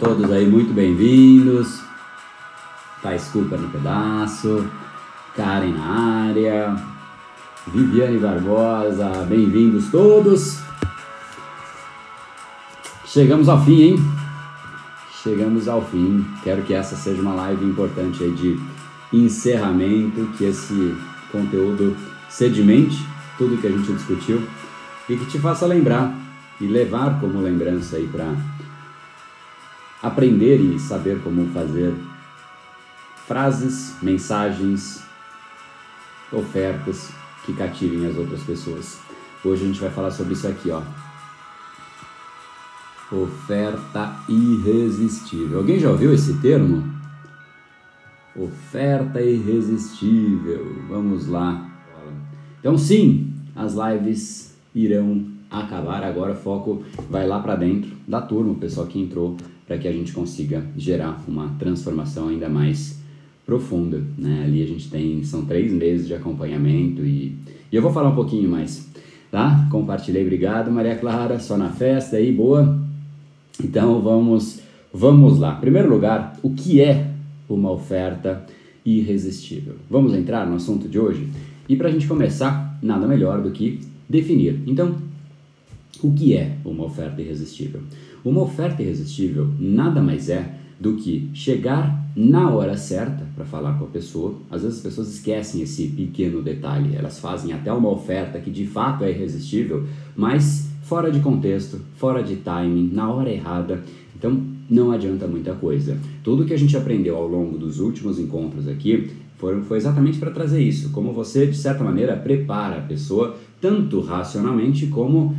Todos aí muito bem-vindos. Thais Cooper no pedaço, Karen na área, Viviane Barbosa, bem-vindos todos. Chegamos ao fim, hein? Chegamos ao fim. Quero que essa seja uma live importante aí de encerramento, que esse conteúdo sedimente tudo que a gente discutiu e que te faça lembrar e levar como lembrança aí para aprender e saber como fazer frases, mensagens, ofertas que cativem as outras pessoas. Hoje a gente vai falar sobre isso aqui, ó. Oferta irresistível. Alguém já ouviu esse termo? Oferta irresistível. Vamos lá. Então, sim, as lives irão acabar. Agora, foco vai lá para dentro da turma, o pessoal que entrou para que a gente consiga gerar uma transformação ainda mais profunda. Né? Ali a gente tem, são três meses de acompanhamento e, e eu vou falar um pouquinho mais, tá? Compartilhei, obrigado Maria Clara, só na festa aí, boa? Então vamos, vamos lá. Em primeiro lugar, o que é uma oferta irresistível? Vamos entrar no assunto de hoje? E para a gente começar, nada melhor do que definir. Então, o que é uma oferta irresistível? Uma oferta irresistível nada mais é do que chegar na hora certa para falar com a pessoa. Às vezes as pessoas esquecem esse pequeno detalhe, elas fazem até uma oferta que de fato é irresistível, mas fora de contexto, fora de timing, na hora errada. Então não adianta muita coisa. Tudo que a gente aprendeu ao longo dos últimos encontros aqui foi, foi exatamente para trazer isso, como você de certa maneira prepara a pessoa tanto racionalmente como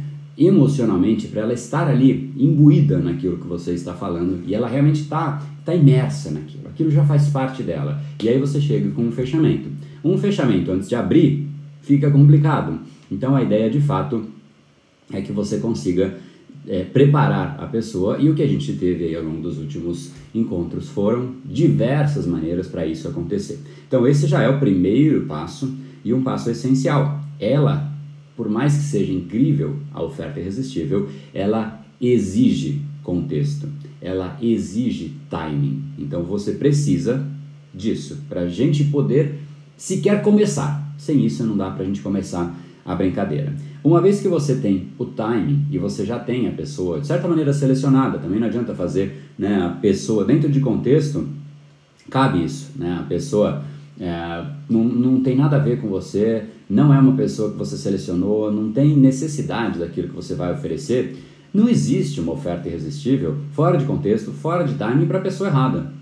emocionalmente para ela estar ali imbuída naquilo que você está falando e ela realmente está tá imersa naquilo, aquilo já faz parte dela. E aí você chega com um fechamento. Um fechamento antes de abrir fica complicado. Então a ideia de fato é que você consiga é, preparar a pessoa e o que a gente teve aí ao longo dos últimos encontros foram diversas maneiras para isso acontecer. Então esse já é o primeiro passo e um passo essencial. Ela por mais que seja incrível a oferta irresistível, ela exige contexto, ela exige timing. Então você precisa disso para a gente poder sequer começar. Sem isso não dá para a gente começar a brincadeira. Uma vez que você tem o timing e você já tem a pessoa de certa maneira selecionada, também não adianta fazer né, a pessoa dentro de contexto, cabe isso, né? A pessoa é, não, não tem nada a ver com você, não é uma pessoa que você selecionou, não tem necessidade daquilo que você vai oferecer, não existe uma oferta irresistível fora de contexto, fora de timing para a pessoa errada.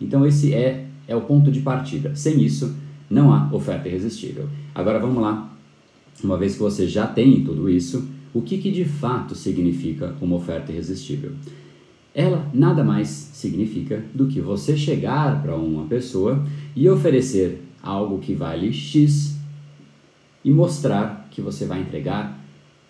Então esse é, é o ponto de partida. Sem isso, não há oferta irresistível. Agora vamos lá. Uma vez que você já tem tudo isso, o que, que de fato significa uma oferta irresistível? Ela nada mais significa do que você chegar para uma pessoa e oferecer algo que vale X e mostrar que você vai entregar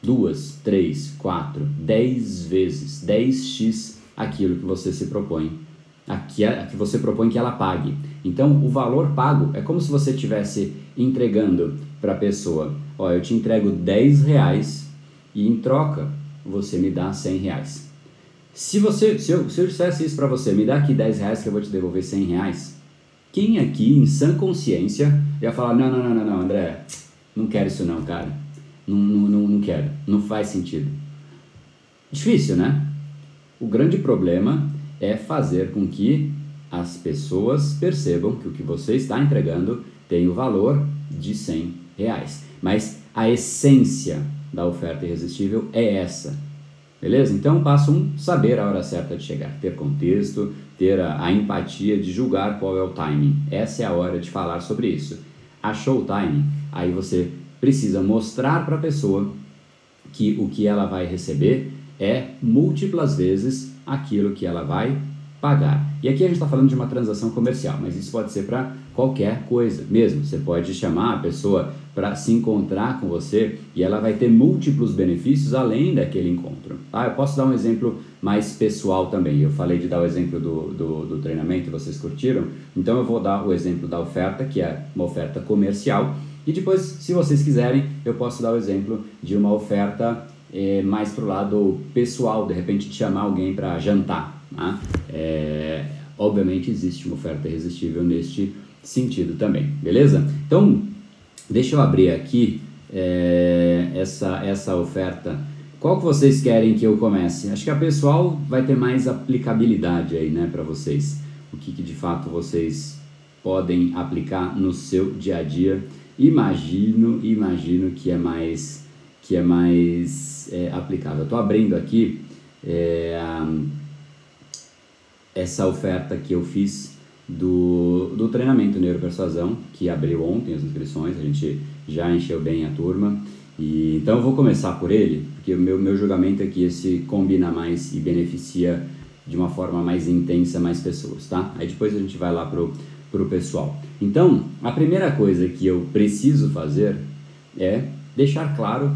duas, três, quatro, dez vezes, 10x aquilo que você se propõe, aqui a, que você propõe que ela pague. Então, o valor pago é como se você estivesse entregando para a pessoa, ó, eu te entrego 10 reais e em troca você me dá 100 reais. Se, você, se, eu, se eu dissesse isso para você, me dá aqui 10 reais que eu vou te devolver 100 reais, quem aqui em sã consciência ia falar, não, não, não, não, não André, não quero isso não, cara, não, não, não, não quero, não faz sentido. Difícil, né? O grande problema é fazer com que as pessoas percebam que o que você está entregando tem o valor de 100 reais. Mas a essência da oferta irresistível é essa. Beleza? Então, passo um, saber a hora certa de chegar, ter contexto, ter a, a, empatia de julgar qual é o timing. Essa é a hora de falar sobre isso. Achou o timing? Aí você precisa mostrar para a pessoa que o que ela vai receber é múltiplas vezes aquilo que ela vai pagar. E aqui a gente está falando de uma transação comercial, mas isso pode ser para qualquer coisa mesmo. Você pode chamar a pessoa para se encontrar com você e ela vai ter múltiplos benefícios além daquele encontro. Ah, eu posso dar um exemplo mais pessoal também. Eu falei de dar o exemplo do, do, do treinamento, vocês curtiram? Então eu vou dar o exemplo da oferta, que é uma oferta comercial. E depois, se vocês quiserem, eu posso dar o exemplo de uma oferta é, mais para o lado pessoal, de repente de chamar alguém para jantar. Né? É, obviamente existe uma oferta irresistível neste sentido também, beleza? Então, deixa eu abrir aqui é, essa, essa oferta. Qual que vocês querem que eu comece? Acho que a pessoal vai ter mais aplicabilidade aí, né, para vocês. O que, que de fato vocês podem aplicar no seu dia a dia. Imagino, imagino que é mais que é mais é, aplicável. Estou abrindo aqui é, essa oferta que eu fiz do, do treinamento Neuropersuasão, que abriu ontem as inscrições, a gente já encheu bem a turma. E, então eu vou começar por ele, porque o meu, meu julgamento é que esse combina mais e beneficia de uma forma mais intensa mais pessoas, tá? Aí depois a gente vai lá pro, pro pessoal. Então, a primeira coisa que eu preciso fazer é deixar claro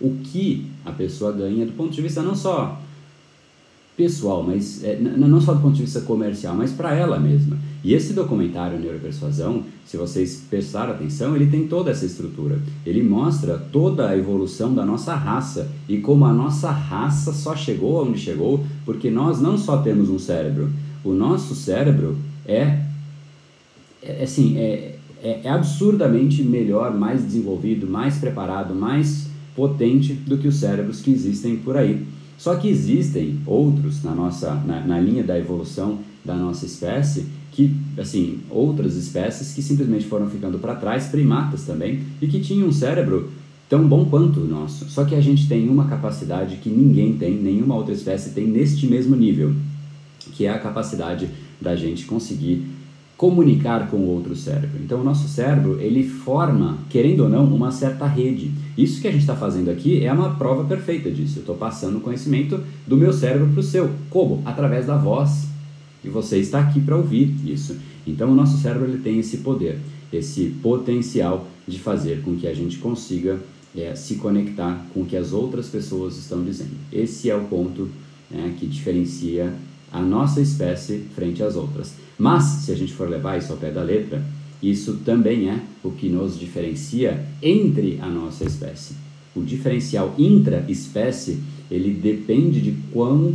o que a pessoa ganha do ponto de vista não só pessoal, mas é, não só do ponto de vista comercial, mas para ela mesma. E esse documentário Neuropersuasão, se vocês prestarem atenção, ele tem toda essa estrutura. Ele mostra toda a evolução da nossa raça e como a nossa raça só chegou onde chegou porque nós não só temos um cérebro, o nosso cérebro é, é assim, é, é, é absurdamente melhor, mais desenvolvido, mais preparado, mais potente do que os cérebros que existem por aí. Só que existem outros na nossa na, na linha da evolução da nossa espécie que, assim, outras espécies que simplesmente foram ficando para trás, primatas também, e que tinham um cérebro tão bom quanto o nosso. Só que a gente tem uma capacidade que ninguém tem, nenhuma outra espécie tem neste mesmo nível, que é a capacidade da gente conseguir comunicar com o outro cérebro. Então o nosso cérebro, ele forma, querendo ou não, uma certa rede. Isso que a gente está fazendo aqui é uma prova perfeita disso. Eu estou passando o conhecimento do meu cérebro para o seu. Como? Através da voz. E você está aqui para ouvir isso. Então o nosso cérebro ele tem esse poder, esse potencial de fazer com que a gente consiga é, se conectar com o que as outras pessoas estão dizendo. Esse é o ponto né, que diferencia a nossa espécie frente às outras. Mas, se a gente for levar isso ao pé da letra, isso também é o que nos diferencia entre a nossa espécie. O diferencial intra-espécie, ele depende de quão,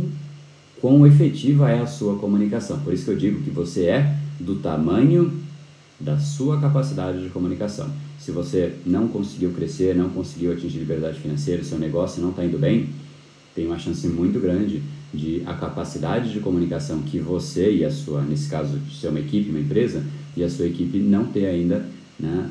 quão efetiva é a sua comunicação. Por isso que eu digo que você é do tamanho da sua capacidade de comunicação. Se você não conseguiu crescer, não conseguiu atingir liberdade financeira, seu negócio não está indo bem, tem uma chance muito grande de a capacidade de comunicação que você e a sua, nesse caso, de ser uma equipe, uma empresa, e a sua equipe não ter ainda né,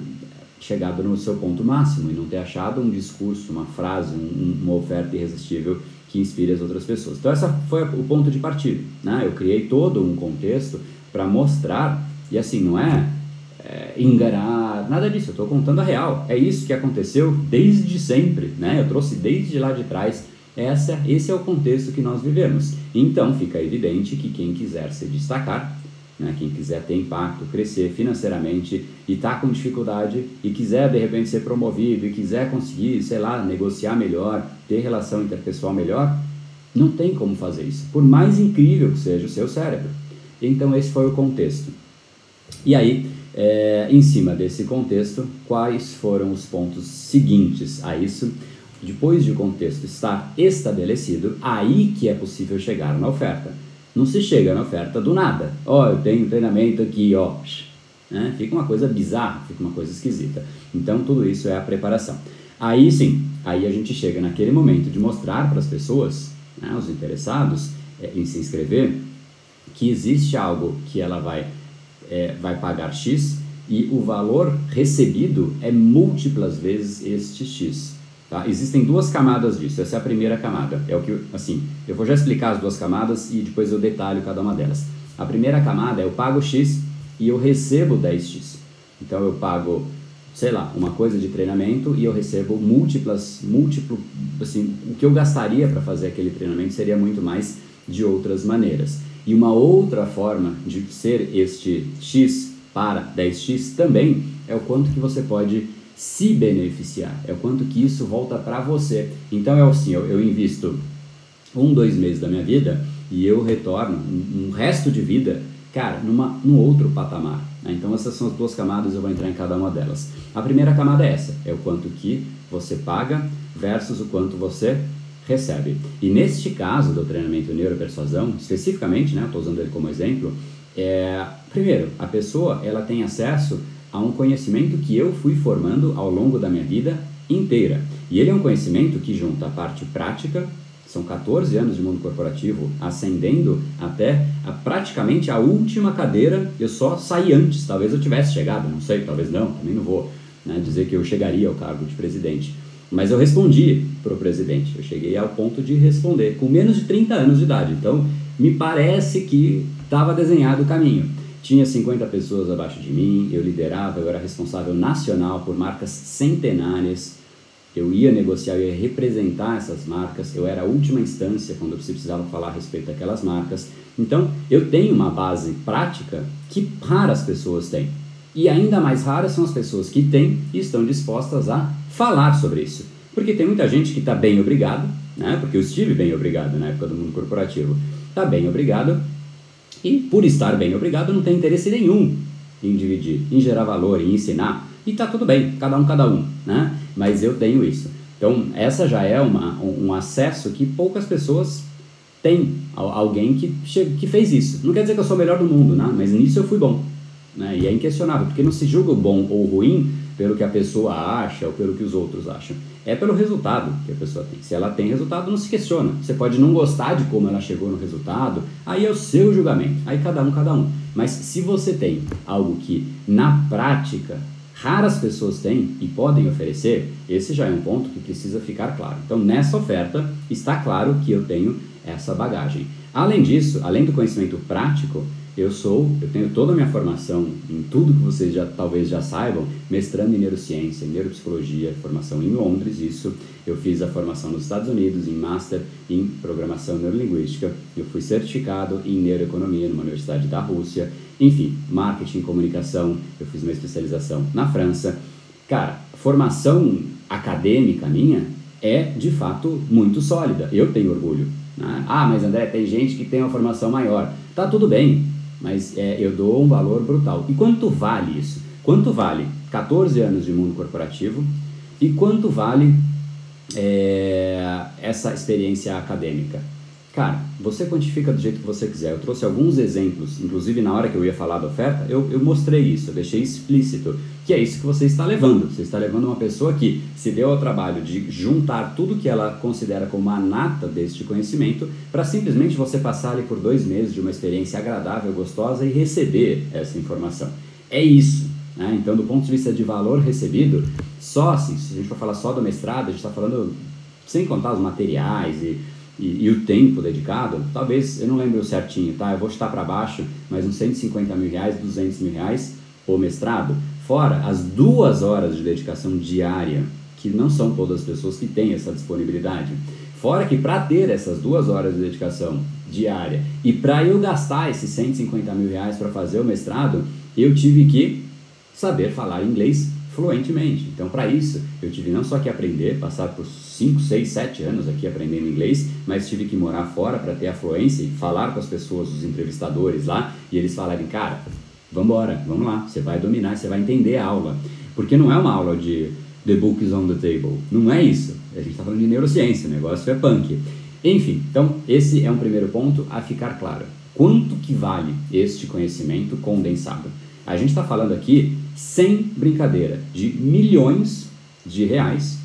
chegado no seu ponto máximo e não ter achado um discurso, uma frase, um, uma oferta irresistível que inspire as outras pessoas. Então, esse foi o ponto de partida. Né? Eu criei todo um contexto para mostrar, e assim, não é, é enganar, nada disso, eu estou contando a real. É isso que aconteceu desde sempre. Né? Eu trouxe desde lá de trás essa, esse é o contexto que nós vivemos. Então fica evidente que quem quiser se destacar Né? Quem quiser ter impacto, crescer financeiramente e está com dificuldade e quiser de repente ser promovido e quiser conseguir, sei lá, negociar melhor, ter relação interpessoal melhor, não tem como fazer isso, por mais incrível que seja o seu cérebro. Então, esse foi o contexto. E aí, é, em cima desse contexto, quais foram os pontos seguintes a isso? Depois de o contexto estar estabelecido, aí que é possível chegar na oferta. Não se chega na oferta do nada. Ó, oh, eu tenho treinamento aqui, ó. Né? Fica uma coisa bizarra, fica uma coisa esquisita. Então, tudo isso é a preparação. Aí sim, aí a gente chega naquele momento de mostrar para as pessoas, né, os interessados é, em se inscrever, que existe algo que ela vai, é, vai pagar X e o valor recebido é múltiplas vezes este X. Tá? Existem duas camadas disso. Essa é a primeira camada. É o que, assim, eu vou já explicar as duas camadas e depois eu detalho cada uma delas. A primeira camada é eu pago X e eu recebo 10X. Então eu pago, sei lá, uma coisa de treinamento e eu recebo múltiplas, múltiplo, assim, o que eu gastaria para fazer aquele treinamento seria muito mais de outras maneiras. E uma outra forma de ser este X para 10X também é o quanto que você pode se beneficiar, é o quanto que isso volta para você. Então é assim, eu, eu, invisto um, dois meses da minha vida e eu retorno um, um resto de vida, cara, numa, num outro patamar. Né? Então essas são as duas camadas, eu vou entrar em cada uma delas. A primeira camada é essa, é o quanto que você paga versus o quanto você recebe. E neste caso do treinamento neuropersuasão, especificamente, né, estou usando ele como exemplo, é, primeiro, a pessoa ela tem acesso a um conhecimento que eu fui formando ao longo da minha vida inteira. E ele é um conhecimento que junta a parte prática, são 14 anos de mundo corporativo, ascendendo até a, praticamente a última cadeira. Eu só saí antes, talvez eu tivesse chegado, não sei, talvez não, também não vou né, dizer que eu chegaria ao cargo de presidente. Mas eu respondi para o presidente, eu cheguei ao ponto de responder com menos de 30 anos de idade. Então, me parece que estava desenhado o caminho. Tinha 50 pessoas abaixo de mim, eu liderava, eu era responsável nacional por marcas centenárias. Eu ia negociar, eu ia representar essas marcas, eu era a última instância quando eu precisava falar a respeito daquelas marcas. Então, eu tenho uma base prática que raras pessoas têm. E ainda mais raras são as pessoas que têm e estão dispostas a falar sobre isso. Porque tem muita gente que está bem obrigado, né? porque eu estive bem obrigado na época do mundo corporativo, está bem obrigado, e por estar bem obrigado, não tem interesse nenhum em dividir, em gerar valor, em ensinar. E tá tudo bem, cada um, cada um, né? Mas eu tenho isso. Então, essa já é uma, um acesso que poucas pessoas têm. Alguém que, que fez isso. Não quer dizer que eu sou o melhor do mundo, né? Mas nisso eu fui bom. Né? E é inquestionável, porque não se julga o bom ou ruim pelo que a pessoa acha ou pelo que os outros acham. É pelo resultado que a pessoa tem. Se ela tem resultado, não se questiona. Você pode não gostar de como ela chegou no resultado, aí é o seu julgamento. Aí cada um, cada um. Mas se você tem algo que, na prática, raras pessoas têm e podem oferecer, esse já é um ponto que precisa ficar claro. Então, nessa oferta, está claro que eu tenho essa bagagem. Além disso, além do conhecimento prático, eu sou, eu tenho toda a minha formação em tudo que vocês já talvez já saibam, mestrando em neurociência, em neuropsicologia, formação em Londres, isso. Eu fiz a formação nos Estados Unidos em Master em Programação Neurolinguística. Eu fui certificado em Neuroeconomia numa universidade da Rússia. Enfim, Marketing Comunicação, eu fiz uma especialização na França. Cara, formação acadêmica minha é de fato muito sólida. Eu tenho orgulho. Né? Ah, mas André, tem gente que tem uma formação maior. Tá tudo bem, mas é, eu dou um valor brutal. E quanto vale isso? Quanto vale 14 anos de mundo corporativo e quanto vale é, essa experiência acadêmica? Cara, você quantifica do jeito que você quiser. Eu trouxe alguns exemplos, inclusive na hora que eu ia falar da oferta, eu, eu mostrei isso, eu deixei explícito, que é isso que você está levando. Você está levando uma pessoa que se deu ao trabalho de juntar tudo que ela considera como a nata deste conhecimento para simplesmente você passar ali por dois meses de uma experiência agradável, gostosa e receber essa informação. É isso. Né? Então, do ponto de vista de valor recebido, só assim, se a gente for falar só do mestrado, a gente está falando sem contar os materiais e e, e, o tempo dedicado, talvez, eu não lembro certinho, tá? Eu vou estar para baixo, mas uns 150 mil reais, 200 mil reais o mestrado, fora as duas horas de dedicação diária, que não são todas as pessoas que têm essa disponibilidade, Fora que para ter essas duas horas de dedicação diária e para eu gastar esses 150 mil reais para fazer o mestrado, eu tive que saber falar inglês fluentemente. Então, para isso, eu tive não só que aprender, passar por 5, 6, 7 anos aqui aprendendo inglês, mas tive que morar fora para ter a fluência e falar com as pessoas, os entrevistadores lá, e eles falarem, cara, vamos vamos lá, você vai dominar, você vai entender a aula. Porque não é uma aula de the book is on the table, não é isso. A gente está falando de neurociência, o negócio é punk. Enfim, então esse é um primeiro ponto a ficar claro. Quanto que vale este conhecimento condensado? A gente está falando aqui, sem brincadeira, de milhões de reais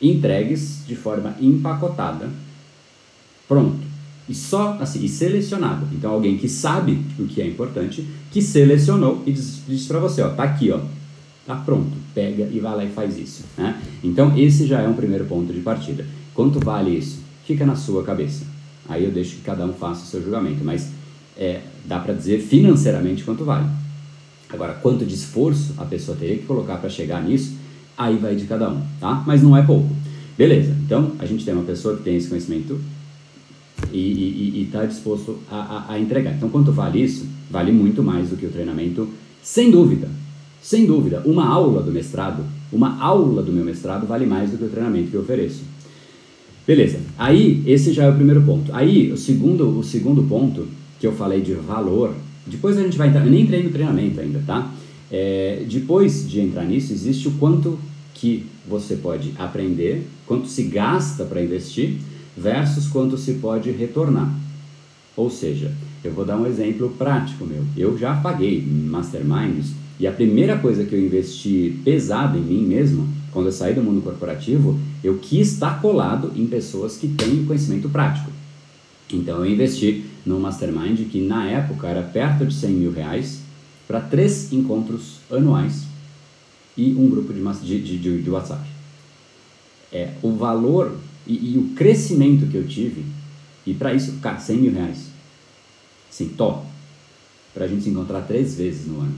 entregues de forma empacotada, pronto. E só assim, e selecionado. Então alguém que sabe o que é importante, que selecionou e diz, para você, ó, tá aqui, ó, tá pronto, pega e vai lá e faz isso. Né? Então esse já é um primeiro ponto de partida. Quanto vale isso? Fica na sua cabeça. Aí eu deixo que cada um faça o seu julgamento, mas é, dá para dizer financeiramente quanto vale. Agora, quanto de esforço a pessoa teria que colocar para chegar nisso, aí vai de cada um, tá? Mas não é pouco. Beleza, então a gente tem uma pessoa que tem esse conhecimento e está disposto a, a, a, entregar. Então, quanto vale isso? Vale muito mais do que o treinamento, sem dúvida. Sem dúvida, uma aula do mestrado, uma aula do meu mestrado vale mais do que o treinamento que eu ofereço. Beleza, aí esse já é o primeiro ponto. Aí o segundo, o segundo ponto que eu falei de valor, depois a gente vai entrar, eu nem entrei no treinamento ainda, tá? É, depois de entrar nisso, existe o quanto que você pode aprender, quanto se gasta para investir, versus quanto se pode retornar. Ou seja, eu vou dar um exemplo prático meu. Eu já paguei masterminds e a primeira coisa que eu investi pesado em mim mesmo, quando eu saí do mundo corporativo, eu quis estar colado em pessoas que têm conhecimento prático. Então eu investi num mastermind que na época era perto de 100 mil reais para três encontros anuais e um grupo de, de, de, de WhatsApp. É, o valor e, e, o crescimento que eu tive, e para isso, cara, 100 mil reais. Sim, top. Para a gente se encontrar três vezes no ano.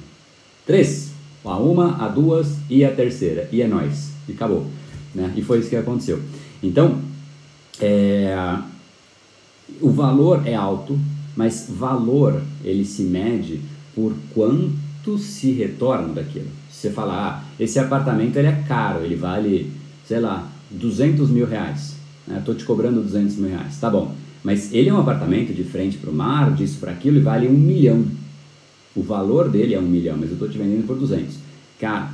Três. A uma, a duas e a terceira. E é nós. E acabou. Né? E foi isso que aconteceu. Então, é, o valor é alto, mas valor ele se mede por quanto se retorna daquilo. Você fala, ah, esse apartamento ele é caro, ele vale, sei lá, 200 mil reais. Estou né? te cobrando 200 mil reais. Tá bom. Mas ele é um apartamento de frente para o mar, disso para aquilo, e vale um milhão. O valor dele é um milhão, mas eu estou te vendendo por 200. Cara,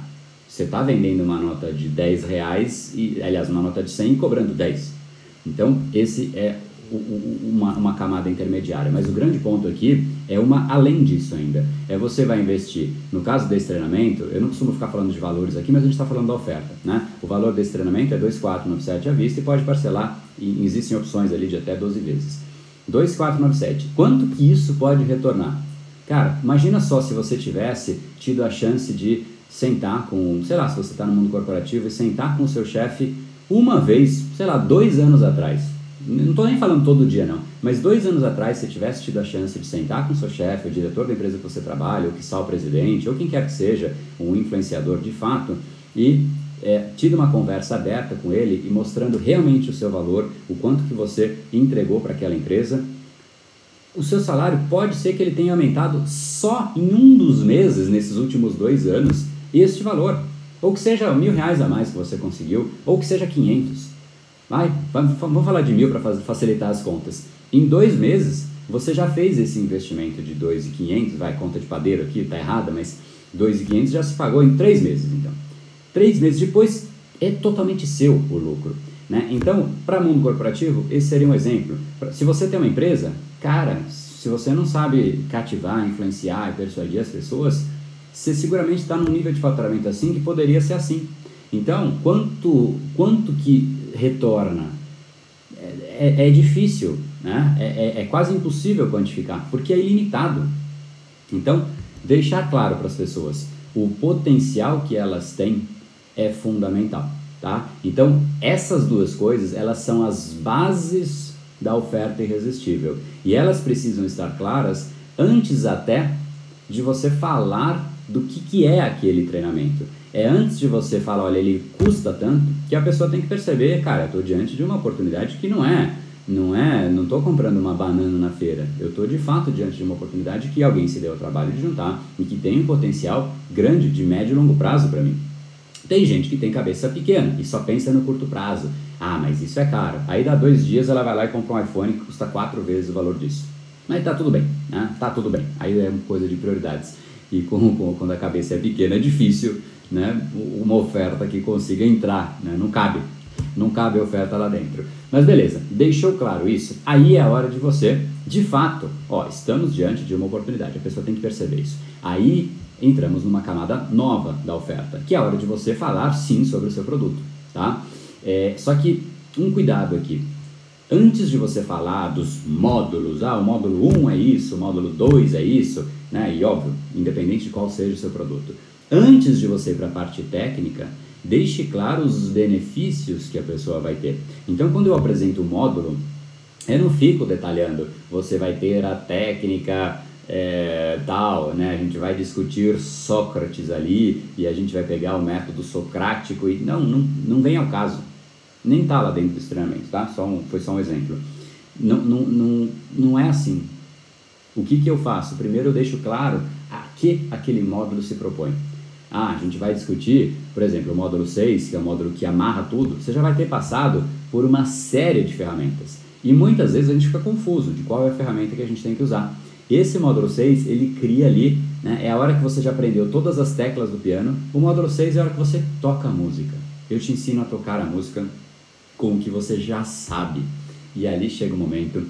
você está vendendo uma nota de 10 reais, e, aliás, uma nota de 100 e cobrando 10. Então, esse é uma, uma camada intermediária. Mas o grande ponto aqui é uma além disso ainda. É você vai investir. No caso desse treinamento, eu não costumo ficar falando de valores aqui, mas a gente está falando da oferta. Né? O valor desse treinamento é 2,497 à vista e pode parcelar, e existem opções ali de até 12 vezes. 2,497. Quanto que isso pode retornar? Cara, imagina só se você tivesse tido a chance de sentar com, sei lá, se você está no mundo corporativo e sentar com o seu chefe uma vez, sei lá, dois anos atrás não estou nem falando todo dia não, mas dois anos atrás, se tivesse tido a chance de sentar com seu chefe, o diretor da empresa que você trabalha, ou que o presidente, ou quem quer que seja, um influenciador de fato, e é, tido uma conversa aberta com ele e mostrando realmente o seu valor, o quanto que você entregou para aquela empresa, o seu salário pode ser que ele tenha aumentado só em um dos meses, nesses últimos dois anos, este valor. Ou que seja mil reais a mais que você conseguiu, ou que seja quinhentos. Vai, vamos falar de mil para facilitar as contas. Em dois meses, você já fez esse investimento de 2.500, vai, conta de padeiro aqui, tá errada, mas 2.500 já se pagou em três meses, então. Três meses depois, é totalmente seu o lucro. Né? Então, para mundo corporativo, esse seria um exemplo. Se você tem uma empresa, cara, se você não sabe cativar, influenciar e persuadir as pessoas, você seguramente está num nível de faturamento assim que poderia ser assim. Então, quanto, quanto que retorna? É, é, é difícil, né? É, é, é, quase impossível quantificar, porque é ilimitado. Então, deixar claro para as pessoas o potencial que elas têm é fundamental, tá? Então, essas duas coisas, elas são as bases da oferta irresistível. E elas precisam estar claras antes até de você falar do que, que é aquele treinamento. É antes de você falar, olha, ele custa tanto, que a pessoa tem que perceber, cara, eu estou diante de uma oportunidade que não é, não é, não estou comprando uma banana na feira. Eu estou de fato diante de uma oportunidade que alguém se deu o trabalho de juntar e que tem um potencial grande de médio e longo prazo para mim. Tem gente que tem cabeça pequena e só pensa no curto prazo. Ah, mas isso é caro. Aí dá dois dias ela vai lá e compra um iPhone que custa quatro vezes o valor disso. Mas tá tudo bem, né? Tá tudo bem. Aí é coisa de prioridades. E com, com, quando a cabeça é pequena é difícil né, uma oferta que consiga entrar, né? não cabe, não cabe oferta lá dentro. Mas beleza, deixou claro isso, aí é a hora de você, de fato, ó, estamos diante de uma oportunidade, a pessoa tem que perceber isso. Aí entramos numa camada nova da oferta, que é a hora de você falar sim sobre o seu produto, tá? É, só que um cuidado aqui, antes de você falar dos módulos, ah, o módulo 1 é isso, o módulo 2 é isso, né? E óbvio, independente de qual seja o seu produto, antes de você ir para a parte técnica, deixe claro os benefícios que a pessoa vai ter. Então, quando eu apresento o módulo, eu não fico detalhando, você vai ter a técnica é, tal, né? A gente vai discutir Sócrates ali e a gente vai pegar o método socrático e não, não, não vem ao caso. Nem está lá dentro dos treinamentos, tá? Só um, foi só um exemplo. Não, não, não, não é assim. O que, que eu faço? Primeiro eu deixo claro a que aquele módulo se propõe. Ah, a gente vai discutir, por exemplo, o módulo 6, que é o módulo que amarra tudo, você já vai ter passado por uma série de ferramentas. E muitas vezes a gente fica confuso de qual é a ferramenta que a gente tem que usar. Esse módulo 6, ele cria ali, né, é a hora que você já aprendeu todas as teclas do piano. O módulo 6 é a hora que você toca a música. Eu te ensino a tocar a música com o que você já sabe. E ali chega o momento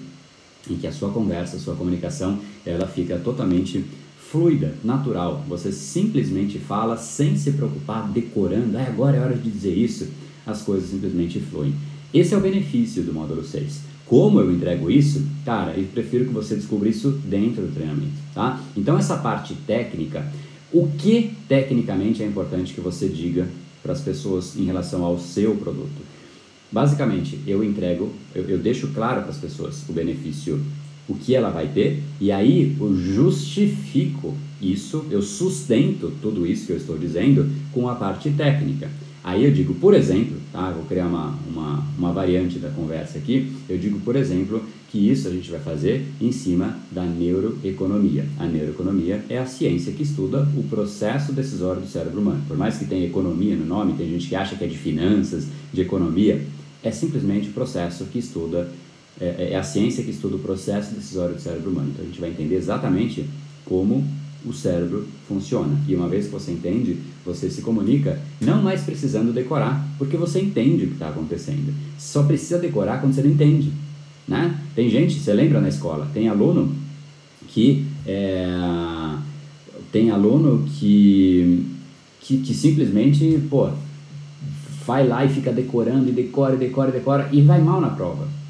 em que a sua conversa, a sua comunicação, ela fica totalmente fluida, natural. Você simplesmente fala sem se preocupar, decorando. Ah, agora é hora de dizer isso. As coisas simplesmente fluem. Esse é o benefício do módulo 6. Como eu entrego isso? Cara, eu prefiro que você descubra isso dentro do treinamento, tá? Então essa parte técnica, o que tecnicamente é importante que você diga para as pessoas em relação ao seu produto? Basicamente, eu entrego, eu, eu deixo claro para as pessoas o benefício o que ela vai ter, e aí eu justifico isso, eu sustento tudo isso que eu estou dizendo com a parte técnica. Aí eu digo, por exemplo, tá? vou criar uma, uma, uma variante da conversa aqui, eu digo, por exemplo, que isso a gente vai fazer em cima da neuroeconomia. A neuroeconomia é a ciência que estuda o processo decisório do cérebro humano. Por mais que tenha economia no nome, tem gente que acha que é de finanças, de economia, é simplesmente o processo que estuda é, é, é a ciência que estuda o processo decisório do cérebro humano. Então a gente vai entender exatamente como o cérebro funciona. E uma vez que você entende, você se comunica não mais precisando decorar, porque você entende o que está acontecendo. Só precisa decorar quando você não entende. Né? Tem gente, você lembra na escola, tem aluno que é, tem aluno que, que, que simplesmente pô, vai lá e fica decorando e decora, decora, decora e vai mal na prova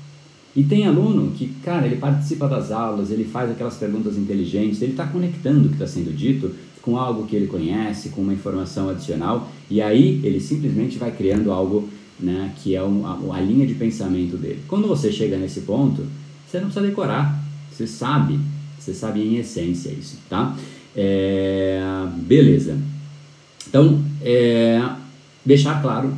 e tem aluno que, cara, ele participa das aulas, ele faz aquelas perguntas inteligentes, ele está conectando o que está sendo dito com algo que ele conhece, com uma informação adicional, e aí ele simplesmente vai criando algo né, que é um, a, a linha de pensamento dele. Quando você chega nesse ponto, você não precisa decorar, você sabe, você sabe em essência isso, tá? É, beleza. Então, é, deixar claro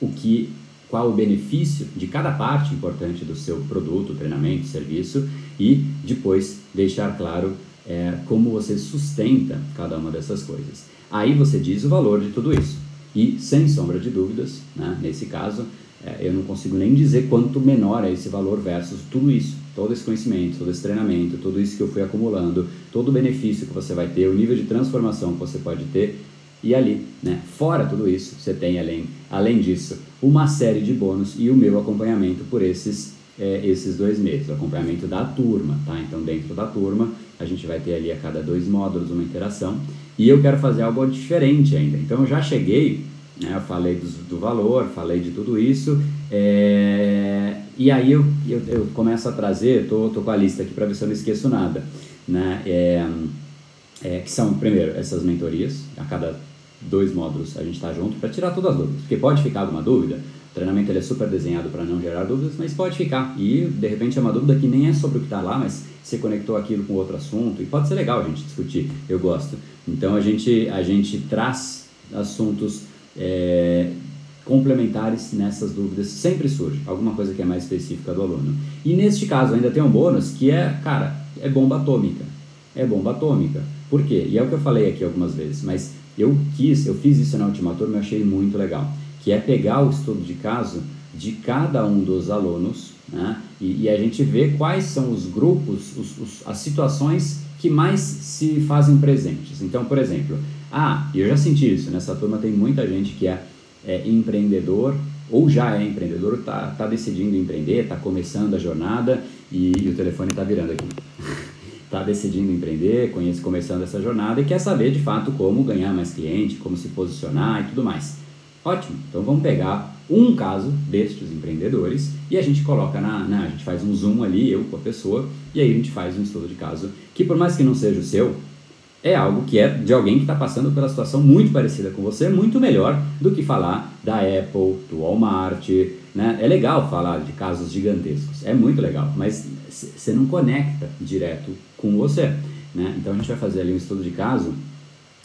o que qual o benefício de cada parte importante do seu produto, treinamento, serviço e depois deixar claro é, como você sustenta cada uma dessas coisas. Aí você diz o valor de tudo isso. E sem sombra de dúvidas, né, nesse caso, é, eu não consigo nem dizer quanto menor é esse valor versus tudo isso, todo esse conhecimento, todo esse treinamento, tudo isso que eu fui acumulando, todo o benefício que você vai ter, o nível de transformação que você pode ter e ali, né, fora tudo isso, você tem além, além disso uma série de bônus e o meu acompanhamento por esses, é, esses dois meses, o acompanhamento da turma, tá? Então dentro da turma a gente vai ter ali a cada dois módulos uma interação e eu quero fazer algo diferente ainda. Então eu já cheguei, né, eu falei do, do valor, falei de tudo isso é, e aí eu, eu, eu, começo a trazer, tô, tô com a lista aqui para ver se eu não esqueço nada, né? É, é, que são, primeiro, essas mentorias, a cada dois módulos a gente está junto para tirar todas as dúvidas. Porque pode ficar alguma dúvida, treinamento ele é super desenhado para não gerar dúvidas, mas pode ficar. E de repente é uma dúvida que nem é sobre o que está lá, mas você conectou aquilo com outro assunto e pode ser legal a gente discutir. Eu gosto. Então a gente a gente traz assuntos é, complementares nessas dúvidas. Sempre surge alguma coisa que é mais específica do aluno. E neste caso ainda tem um bônus que é, cara, é bomba atômica. É bomba atômica. Por quê? E é o que eu falei aqui algumas vezes, mas eu quis, eu fiz isso na última turma e achei muito legal que é pegar o estudo de caso de cada um dos alunos né? e, e a gente vê quais são os grupos, os, os, as situações que mais se fazem presentes. Então, por exemplo, ah, eu já senti isso, nessa turma tem muita gente que é, é empreendedor ou já é empreendedor, está tá decidindo empreender, está começando a jornada e, e o telefone está virando aqui. Está decidindo empreender, conhece, começando essa jornada e quer saber de fato como ganhar mais cliente, como se posicionar e tudo mais. Ótimo, então vamos pegar um caso destes empreendedores e a gente coloca na, na, a gente faz um zoom ali, eu com a pessoa, e aí a gente faz um estudo de caso que por mais que não seja o seu, é algo que é de alguém que está passando pela situação muito parecida com você, muito melhor do que falar da Apple, do Walmart, né? É legal falar de casos gigantescos, é muito legal, mas você não conecta direto com você, né? Então a gente vai fazer ali um estudo de caso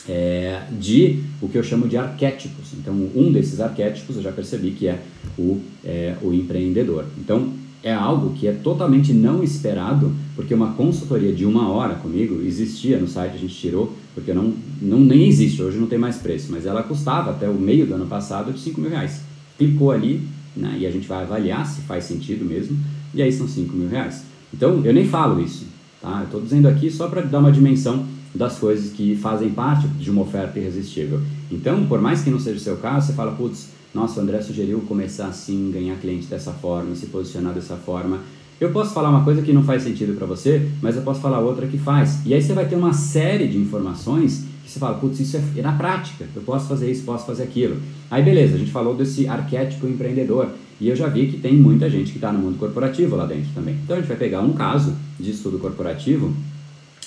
é, de o que eu chamo de arquétipos. Então, um desses arquétipos eu já percebi que é o, é, o empreendedor. Então, é algo que é totalmente não esperado, porque uma consultoria de uma hora comigo existia no site, a gente tirou, porque não, não nem existe, hoje não tem mais preço, mas ela custava até o meio do ano passado de 5 mil reais. Clicou ali né, e a gente vai avaliar se faz sentido mesmo, e aí são 5 mil reais. Então, eu nem falo isso, tá? Eu estou dizendo aqui só para dar uma dimensão das coisas que fazem parte de uma oferta irresistível. Então, por mais que não seja o seu caso, você fala, putz, nossa, o André sugeriu começar assim, ganhar cliente dessa forma, se posicionar dessa forma. Eu posso falar uma coisa que não faz sentido para você, mas eu posso falar outra que faz. E aí você vai ter uma série de informações você fala, putz, isso é na prática, eu posso fazer isso, posso fazer aquilo. Aí beleza, a gente falou desse arquétipo empreendedor. E eu já vi que tem muita gente que está no mundo corporativo lá dentro também. Então a gente vai pegar um caso de estudo corporativo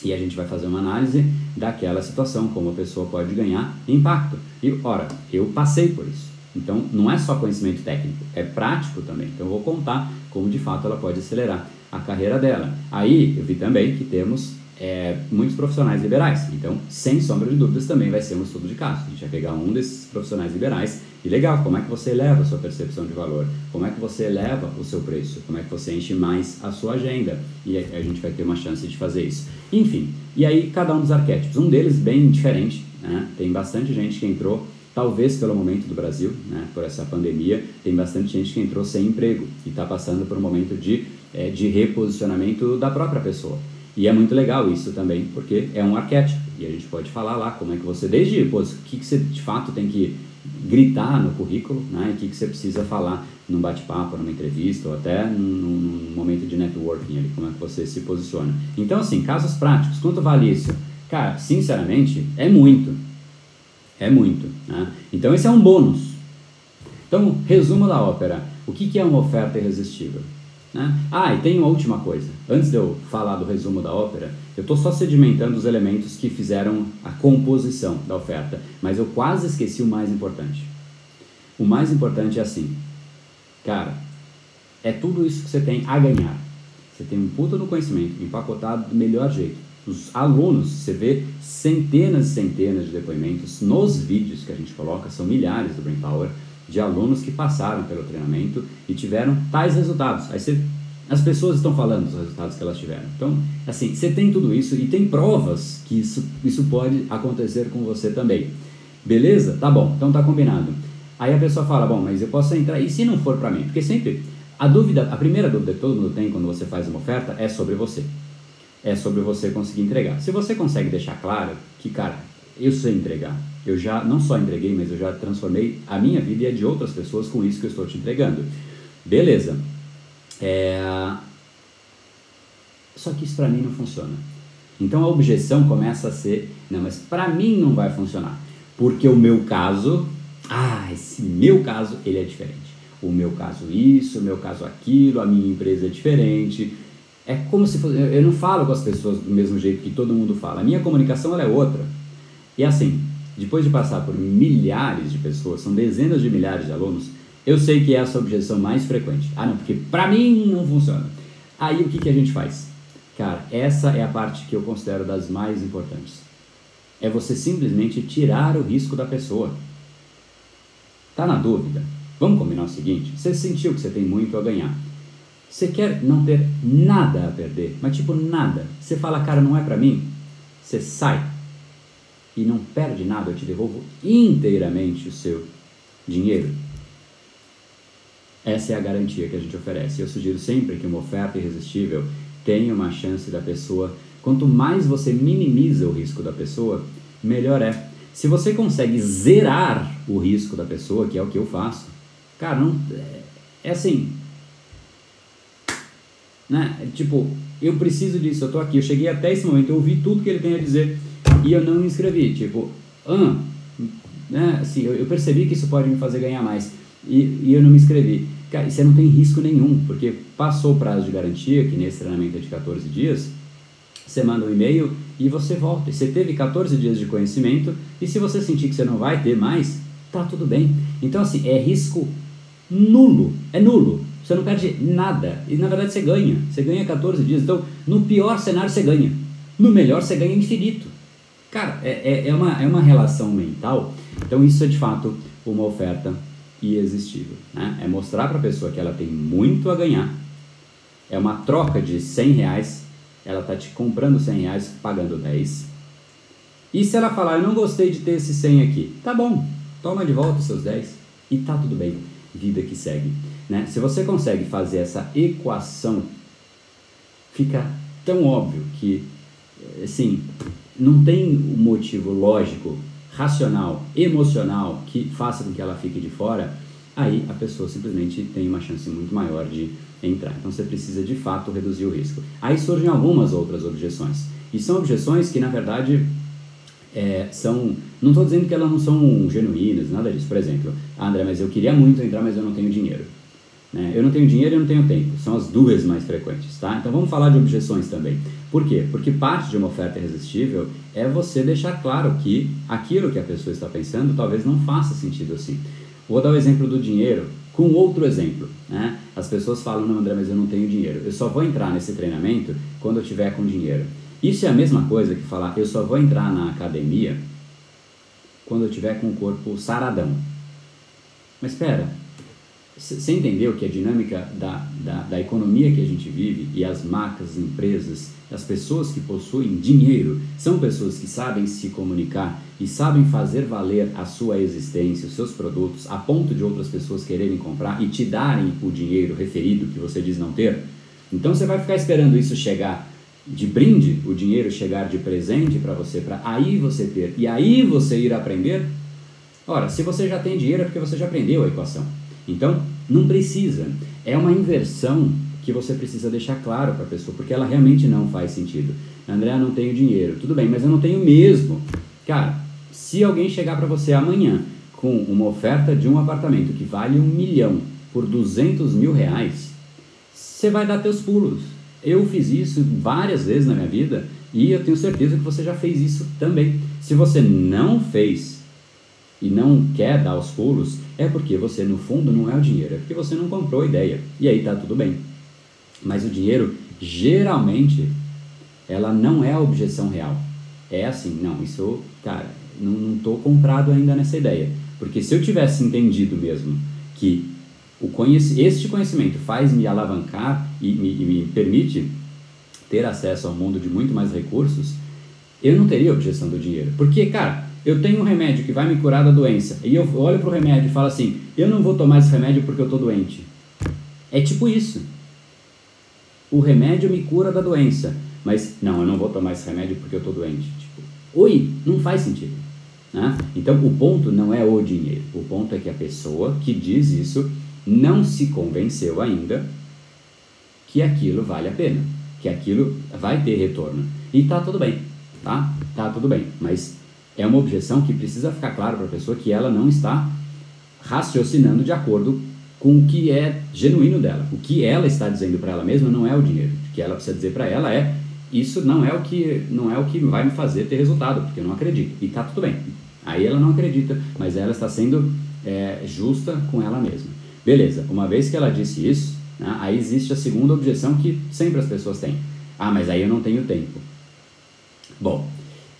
e a gente vai fazer uma análise daquela situação, como a pessoa pode ganhar impacto. E, ora, eu passei por isso. Então, não é só conhecimento técnico, é prático também. Então, eu vou contar como de fato ela pode acelerar a carreira dela. Aí, eu vi também que temos é, muitos profissionais liberais. Então, sem sombra de dúvidas, também vai ser um estudo de caso. A gente vai pegar um desses profissionais liberais e legal, como é que você eleva a sua percepção de valor? Como é que você eleva o seu preço? Como é que você enche mais a sua agenda? E a gente vai ter uma chance de fazer isso. Enfim, e aí cada um dos arquétipos. Um deles bem diferente, né? Tem bastante gente que entrou, talvez pelo momento do Brasil, né? Por essa pandemia, tem bastante gente que entrou sem emprego e está passando por um momento de, é, de reposicionamento da própria pessoa. E é muito legal isso também, porque é um arquétipo. E a gente pode falar lá como é que você, desde o que, que você de fato tem que gritar no currículo, né? O que, que você precisa falar num bate-papo, numa entrevista ou até num, num, momento de networking ali, como é que você se posiciona. Então, assim, casos práticos, quanto vale isso? Cara, sinceramente, é muito. É muito. Né? Então, esse é um bônus. Então, resumo da ópera. O que, que é uma oferta irresistível? Né? Ah, e tem uma última coisa. Antes de eu falar do resumo da ópera, eu estou só sedimentando os elementos que fizeram a composição da oferta, mas eu quase esqueci o mais importante. O mais importante é assim, cara, é tudo isso que você tem a ganhar. Você tem um puta no conhecimento, empacotado do melhor jeito. Os alunos, você vê centenas e centenas de depoimentos nos vídeos que a gente coloca, são milhares do Brain Power, de alunos que passaram pelo treinamento e tiveram tais resultados. Aí você, as pessoas estão falando dos resultados que elas tiveram. Então, assim, você tem tudo isso e tem provas que isso, isso pode acontecer com você também. Beleza? Tá bom, então tá combinado. Aí a pessoa fala, bom, mas eu posso entrar, e se não for para mim? Porque sempre, a dúvida, a primeira dúvida que todo mundo tem quando você faz uma oferta é sobre você. É sobre você conseguir entregar. Se você consegue deixar claro que, cara, eu sei entregar, eu já não só entreguei, mas eu já transformei a minha vida e a de outras pessoas com isso que eu estou te entregando. Beleza. É... Só que isso para mim não funciona. Então a objeção começa a ser, não, mas para mim não vai funcionar, porque o meu caso, ah, esse meu caso, ele é diferente. O meu caso isso, o meu caso aquilo, a minha empresa é diferente. É como se fosse, eu não falo com as pessoas do mesmo jeito que todo mundo fala. A minha comunicação ela é outra. E assim, depois de passar por milhares de pessoas, são dezenas de milhares de alunos, Eu sei que é essa a objeção mais frequente. Ah, não, porque para mim não funciona. Aí o que, que a gente faz? Cara, essa é a parte que eu considero das mais importantes. É você simplesmente tirar o risco da pessoa. Tá na dúvida? Vamos combinar o seguinte: você sentiu que você tem muito a ganhar. Você quer não ter nada a perder, mas tipo nada. Você fala, cara, não é para mim. Você sai e não perde nada, eu te devolvo inteiramente o seu dinheiro. Essa é a garantia que a gente oferece. Eu sugiro sempre que uma oferta irresistível tenha uma chance da pessoa. Quanto mais você minimiza o risco da pessoa, melhor é. Se você consegue zerar o risco da pessoa, que é o que eu faço, cara, não, é, é assim. Né? Tipo, eu preciso disso, eu tô aqui, eu cheguei até esse momento, eu ouvi tudo que ele tem a dizer e eu não me inscrevi. Tipo, ah, né? assim, eu, eu percebi que isso pode me fazer ganhar mais e, e eu não me inscrevi. Cara, você não tem risco nenhum, porque passou o prazo de garantia, que nesse treinamento é de 14 dias, você manda um e-mail e você volta. Você teve 14 dias de conhecimento e se você sentir que você não vai ter mais, tá tudo bem. Então, assim, é risco nulo, é nulo. Você não perde nada e na verdade você ganha. Você ganha 14 dias. Então, no pior cenário, você ganha. No melhor, você ganha infinito. Cara, é, é, é, uma, é uma relação mental. Então, isso é de fato uma oferta irresistível. Né? É mostrar para a pessoa que ela tem muito a ganhar. É uma troca de 100 reais. Ela está te comprando 100 reais, pagando 10. E se ela falar, eu não gostei de ter esse 100 aqui, tá bom, toma de volta os seus 10 e tá tudo bem. Vida que segue. Né? Se você consegue fazer essa equação, fica tão óbvio que, assim, não tem um motivo lógico racional, emocional, que faça com que ela fique de fora, aí a pessoa simplesmente tem uma chance muito maior de entrar. Então você precisa de fato reduzir o risco. Aí surgem algumas outras objeções. E são objeções que, na verdade, é, são. Não estou dizendo que elas não são genuínas, nada disso. Por exemplo, ah, André, mas eu queria muito entrar, mas eu não tenho dinheiro. Né? Eu não tenho dinheiro e eu não tenho tempo. São as duas mais frequentes, tá? Então vamos falar de objeções também. Por quê? Porque parte de uma oferta irresistível é você deixar claro que aquilo que a pessoa está pensando talvez não faça sentido assim. Vou dar o exemplo do dinheiro com outro exemplo. Né? As pessoas falam, não, André, mas eu não tenho dinheiro. Eu só vou entrar nesse treinamento quando eu tiver com dinheiro. Isso é a mesma coisa que falar, eu só vou entrar na academia quando eu tiver com o corpo saradão. Mas espera, você entendeu que a dinâmica da, da, da, economia que a gente vive e as marcas, as empresas, as pessoas que possuem dinheiro são pessoas que sabem se comunicar e sabem fazer valer a sua existência, os seus produtos, a ponto de outras pessoas quererem comprar e te darem o dinheiro referido que você diz não ter? Então você vai ficar esperando isso chegar de brinde, o dinheiro chegar de presente para você, para aí você ter e aí você ir aprender? Ora, se você já tem dinheiro é porque você já aprendeu a equação. Então, não precisa. É uma inversão que você precisa deixar claro para a pessoa, porque ela realmente não faz sentido. André, não tenho dinheiro. Tudo bem, mas eu não tenho mesmo. Cara, se alguém chegar para você amanhã com uma oferta de um apartamento que vale um milhão por 200 mil reais, você vai dar teus pulos. Eu fiz isso várias vezes na minha vida e eu tenho certeza que você já fez isso também. Se você não fez e não quer dar os pulos, é porque você, no fundo, não é o dinheiro, é porque você não comprou a ideia. E aí tá tudo bem. Mas o dinheiro, geralmente, ela não é a objeção real. É assim, não, isso, cara, não, não tô comprado ainda nessa ideia. Porque se eu tivesse entendido mesmo que o conhec este conhecimento faz me alavancar e me, e me permite ter acesso ao mundo de muito mais recursos, eu não teria objeção do dinheiro. Porque, cara, eu tenho um remédio que vai me curar da doença, e eu olho para o remédio e falo assim: eu não vou tomar esse remédio porque eu estou doente. É tipo isso. O remédio me cura da doença, mas não, eu não vou tomar esse remédio porque eu estou doente. Tipo, oi, não faz sentido. Né? Então o ponto não é o dinheiro, o ponto é que a pessoa que diz isso não se convenceu ainda que aquilo vale a pena, que aquilo vai ter retorno. E tá tudo bem, tá? Tá tudo bem, mas é uma objeção que precisa ficar claro para a pessoa que ela não está raciocinando de acordo com o que é genuíno dela. O que ela está dizendo para ela mesma não é o dinheiro. O que ela precisa dizer para ela é isso não é o que não é o que vai me fazer ter resultado, porque eu não acredito. E tá tudo bem. Aí ela não acredita, mas ela está sendo é, justa com ela mesma. Beleza, uma vez que ela disse isso, né, aí existe a segunda objeção que sempre as pessoas têm. Ah, mas aí eu não tenho tempo. Bom,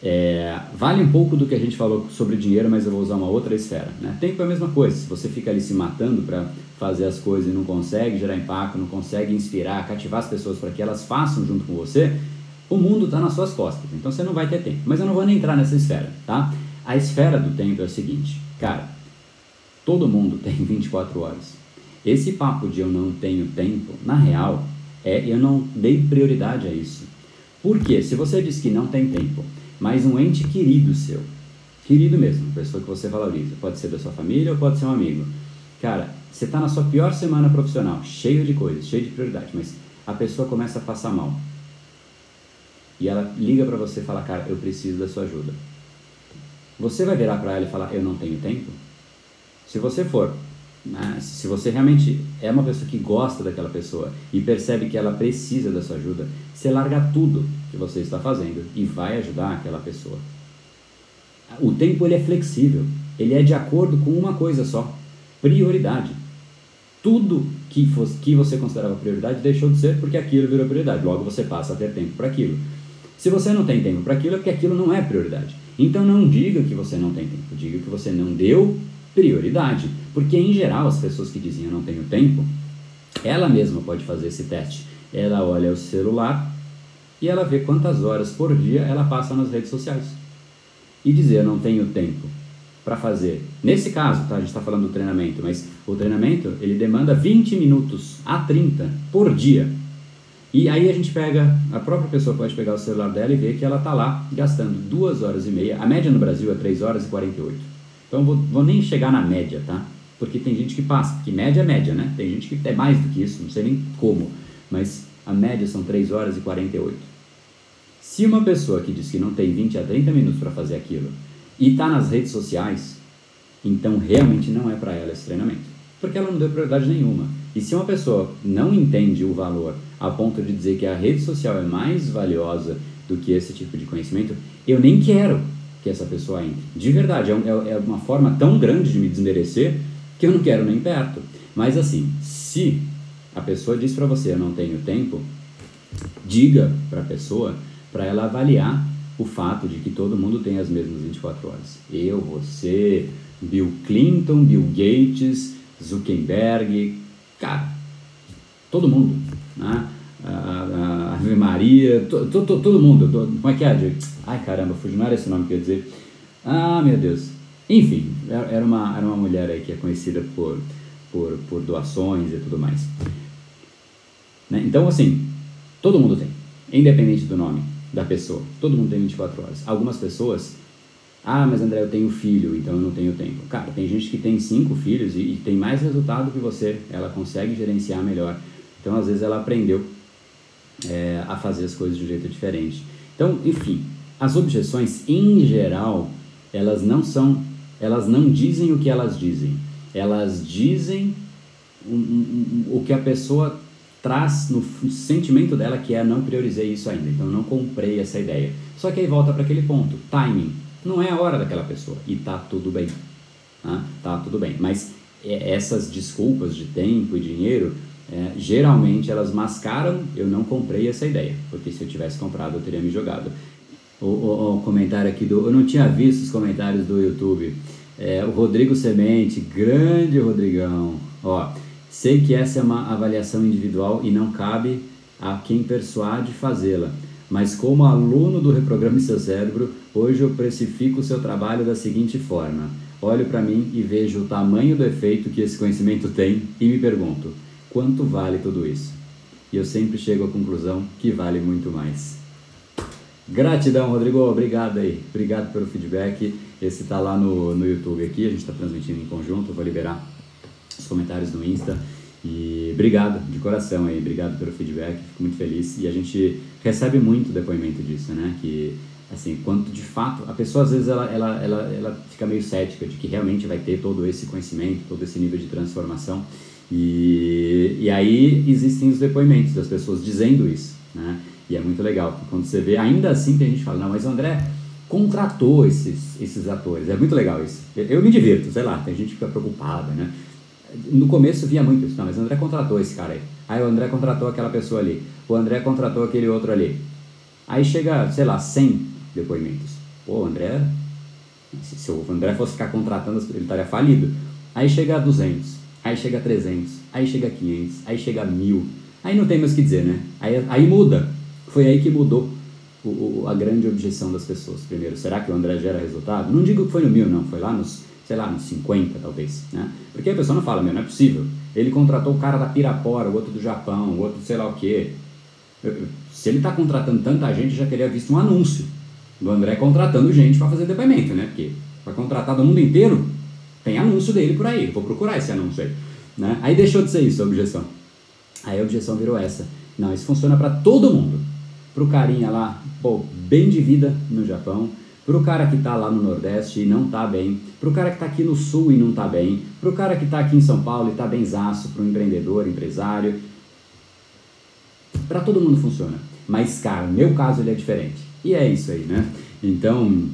é, vale um pouco do que a gente falou sobre dinheiro, mas eu vou usar uma outra esfera. Né? Tempo é a mesma coisa. Se você fica ali se matando para fazer as coisas e não consegue gerar impacto, não consegue inspirar, cativar as pessoas para que elas façam junto com você, o mundo está nas suas costas. Então você não vai ter tempo. Mas eu não vou nem entrar nessa esfera, tá? A esfera do tempo é o seguinte, cara, todo mundo tem 24 horas. Esse papo de eu não tenho tempo, na real, é eu não dei prioridade a isso. Por quê? Se você diz que não tem tempo, mas um ente querido seu, querido mesmo, pessoa que você valoriza, pode ser da sua família ou pode ser um amigo. Cara, você está na sua pior semana profissional, cheio de coisas, cheio de prioridade, mas a pessoa começa a passar mal. E ela liga para você e fala, cara, eu preciso da sua ajuda. Você vai virar para ela e falar, eu não tenho tempo? Se você for, né, se você realmente é uma pessoa que gosta daquela pessoa e percebe que ela precisa da sua ajuda, você larga tudo que você está fazendo e vai ajudar aquela pessoa. O tempo ele é flexível, ele é de acordo com uma coisa só, prioridade. Tudo que, fosse, que você considerava prioridade deixou de ser porque aquilo virou prioridade. Logo você passa a ter tempo para aquilo. Se você não tem tempo para aquilo, é porque aquilo não é prioridade. Então não diga que você não tem tempo, diga que você não deu prioridade. Porque em geral as pessoas que diziam não tenho tempo, ela mesma pode fazer esse teste. Ela olha o celular e ela vê quantas horas por dia ela passa nas redes sociais. E dizer não tenho tempo para fazer. Nesse caso, tá, a gente está falando do treinamento, mas o treinamento ele demanda 20 minutos a 30 por dia. E aí a gente pega, a própria pessoa pode pegar o celular dela e ver que ela está lá gastando 2 horas e meia. A média no Brasil é 3 horas e 48. Então vou, vou nem chegar na média, tá? Porque tem gente que passa, que média é média, né? Tem gente que é mais do que isso, não sei nem como, mas a média são 3 horas e 48. Se uma pessoa que diz que não tem 20 a 30 minutos para fazer aquilo e está nas redes sociais, então realmente não é para ela esse treinamento. Porque ela não deu prioridade nenhuma. E se uma pessoa não entende o valor a ponto de dizer que a rede social é mais valiosa do que esse tipo de conhecimento, eu nem quero que essa pessoa entre. De verdade, é, é, é uma forma tão grande de me desmerecer que eu não quero nem perto. Mas assim, se a pessoa diz para você eu não tenho tempo, diga para a pessoa para ela avaliar o fato de que todo mundo tem as mesmas 24 horas. Eu, você, Bill Clinton, Bill Gates, Zuckerberg, cara, todo mundo, né? a Ave Maria, to, to, to, todo mundo. como é que é, Ai caramba, não era esse nome que eu ia dizer. Ah, meu Deus. Enfim, era uma, era uma mulher aí que é conhecida por, por, por doações e tudo mais. Né? Então, assim, todo mundo tem, independente do nome da pessoa. Todo mundo tem 24 horas. Algumas pessoas, ah, mas André, eu tenho filho, então eu não tenho tempo. Cara, tem gente que tem cinco filhos e, e tem mais resultado que você, ela consegue gerenciar melhor. Então, às vezes, ela aprendeu é, a fazer as coisas de um jeito diferente. Então, enfim, as objeções, em geral, elas não são, elas não dizem o que elas dizem. Elas dizem um, o que a pessoa traz no sentimento dela que é não priorizei isso ainda, então não comprei essa ideia. Só que aí volta para aquele ponto, timing. Não é a hora daquela pessoa e tá tudo bem. Tá, tá tudo bem. Mas essas desculpas de tempo e dinheiro é, geralmente elas mascaram eu não comprei essa ideia, porque se eu tivesse comprado eu teria me jogado. O, o, o comentário aqui do. Eu não tinha visto os comentários do YouTube. É, o Rodrigo Semente, grande Rodrigão. Ó, sei que essa é uma avaliação individual e não cabe a quem persuade fazê-la. Mas como aluno do Reprograme Seu Cérebro, hoje eu precifico o seu trabalho da seguinte forma. Olho para mim e vejo o tamanho do efeito que esse conhecimento tem e me pergunto: quanto vale tudo isso? E eu sempre chego à conclusão que vale muito mais. Gratidão, Rodrigo. Obrigado aí. Obrigado pelo feedback. Esse está lá no, no YouTube aqui. A gente está transmitindo em conjunto. Vou liberar os comentários no Insta. E obrigado de coração aí. Obrigado pelo feedback. Fico muito feliz. E a gente recebe muito depoimento disso, né? Que assim, quanto de fato, a pessoa às vezes ela, ela, ela, ela fica meio cética de que realmente vai ter todo esse conhecimento, todo esse nível de transformação. E, e aí existem os depoimentos das pessoas dizendo isso, né? E é muito legal, quando você vê, ainda assim tem gente que fala, não, mas o André contratou esses, esses atores, é muito legal isso. Eu, eu me divirto, sei lá, tem gente que fica preocupada, né? No começo via muito isso, não, mas o André contratou esse cara aí. Aí o André contratou aquela pessoa ali. O André contratou aquele outro ali. Aí chega, sei lá, 100 depoimentos. Pô, o André, se o André fosse ficar contratando, ele estaria falido. Aí chega a 200, aí chega a 300, aí chega a 500, aí chega a 1000. Aí não tem mais o que dizer, né? Aí, aí muda. Foi aí que mudou o, o, a grande objeção das pessoas. Primeiro, será que o André gera resultado? Não digo que foi no 1000, não. Foi lá nos, sei lá, nos 50 talvez, né? Porque a pessoa não fala, meu, não é possível. Ele contratou o cara da Pirapora, o outro do Japão, o outro sei lá o quê. Se ele está contratando tanta gente, já teria visto um anúncio do André contratando gente para fazer depoimento, né? Porque para contratar do mundo inteiro, tem anúncio dele por aí. Vou procurar esse anúncio aí. Né? Aí deixou de ser isso a objeção. Aí a objeção virou essa. Não, isso funciona para todo mundo. Para o carinha lá, pô, bem de vida no Japão, para o cara que está lá no Nordeste e não está bem, para o cara que está aqui no Sul e não está bem, para o cara que está aqui em São Paulo e está benzaço, para o empreendedor, empresário. Para todo mundo funciona. Mas, cara, no meu caso ele é diferente. E é isso aí, né? Então,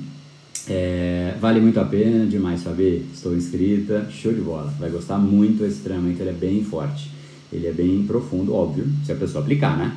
é, vale muito a pena, demais saber. Estou inscrita, show de bola. Vai gostar muito esse treinamento, ele é bem forte. Ele é bem profundo, óbvio, se a pessoa aplicar, né?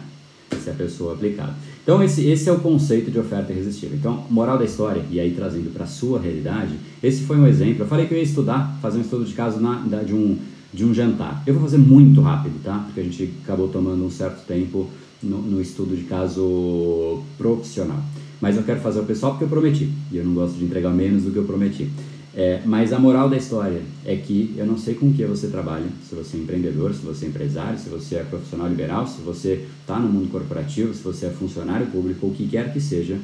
Se a pessoa aplicar. Então, esse, esse é o conceito de oferta irresistível. Então, moral da história, e aí trazendo para a sua realidade, esse foi um exemplo. Eu falei que eu ia estudar, fazer um estudo de caso na, de, um, de um jantar. Eu vou fazer muito rápido, tá? Porque a gente acabou tomando um certo tempo no, no estudo de caso profissional. Mas eu quero fazer o pessoal porque eu prometi. E eu não gosto de entregar menos do que eu prometi. É, mas a moral da história é que eu não sei com que você trabalha, se você é empreendedor, se você é empresário, se você é profissional liberal, se você está no mundo corporativo, se você é funcionário público, o que quer que seja,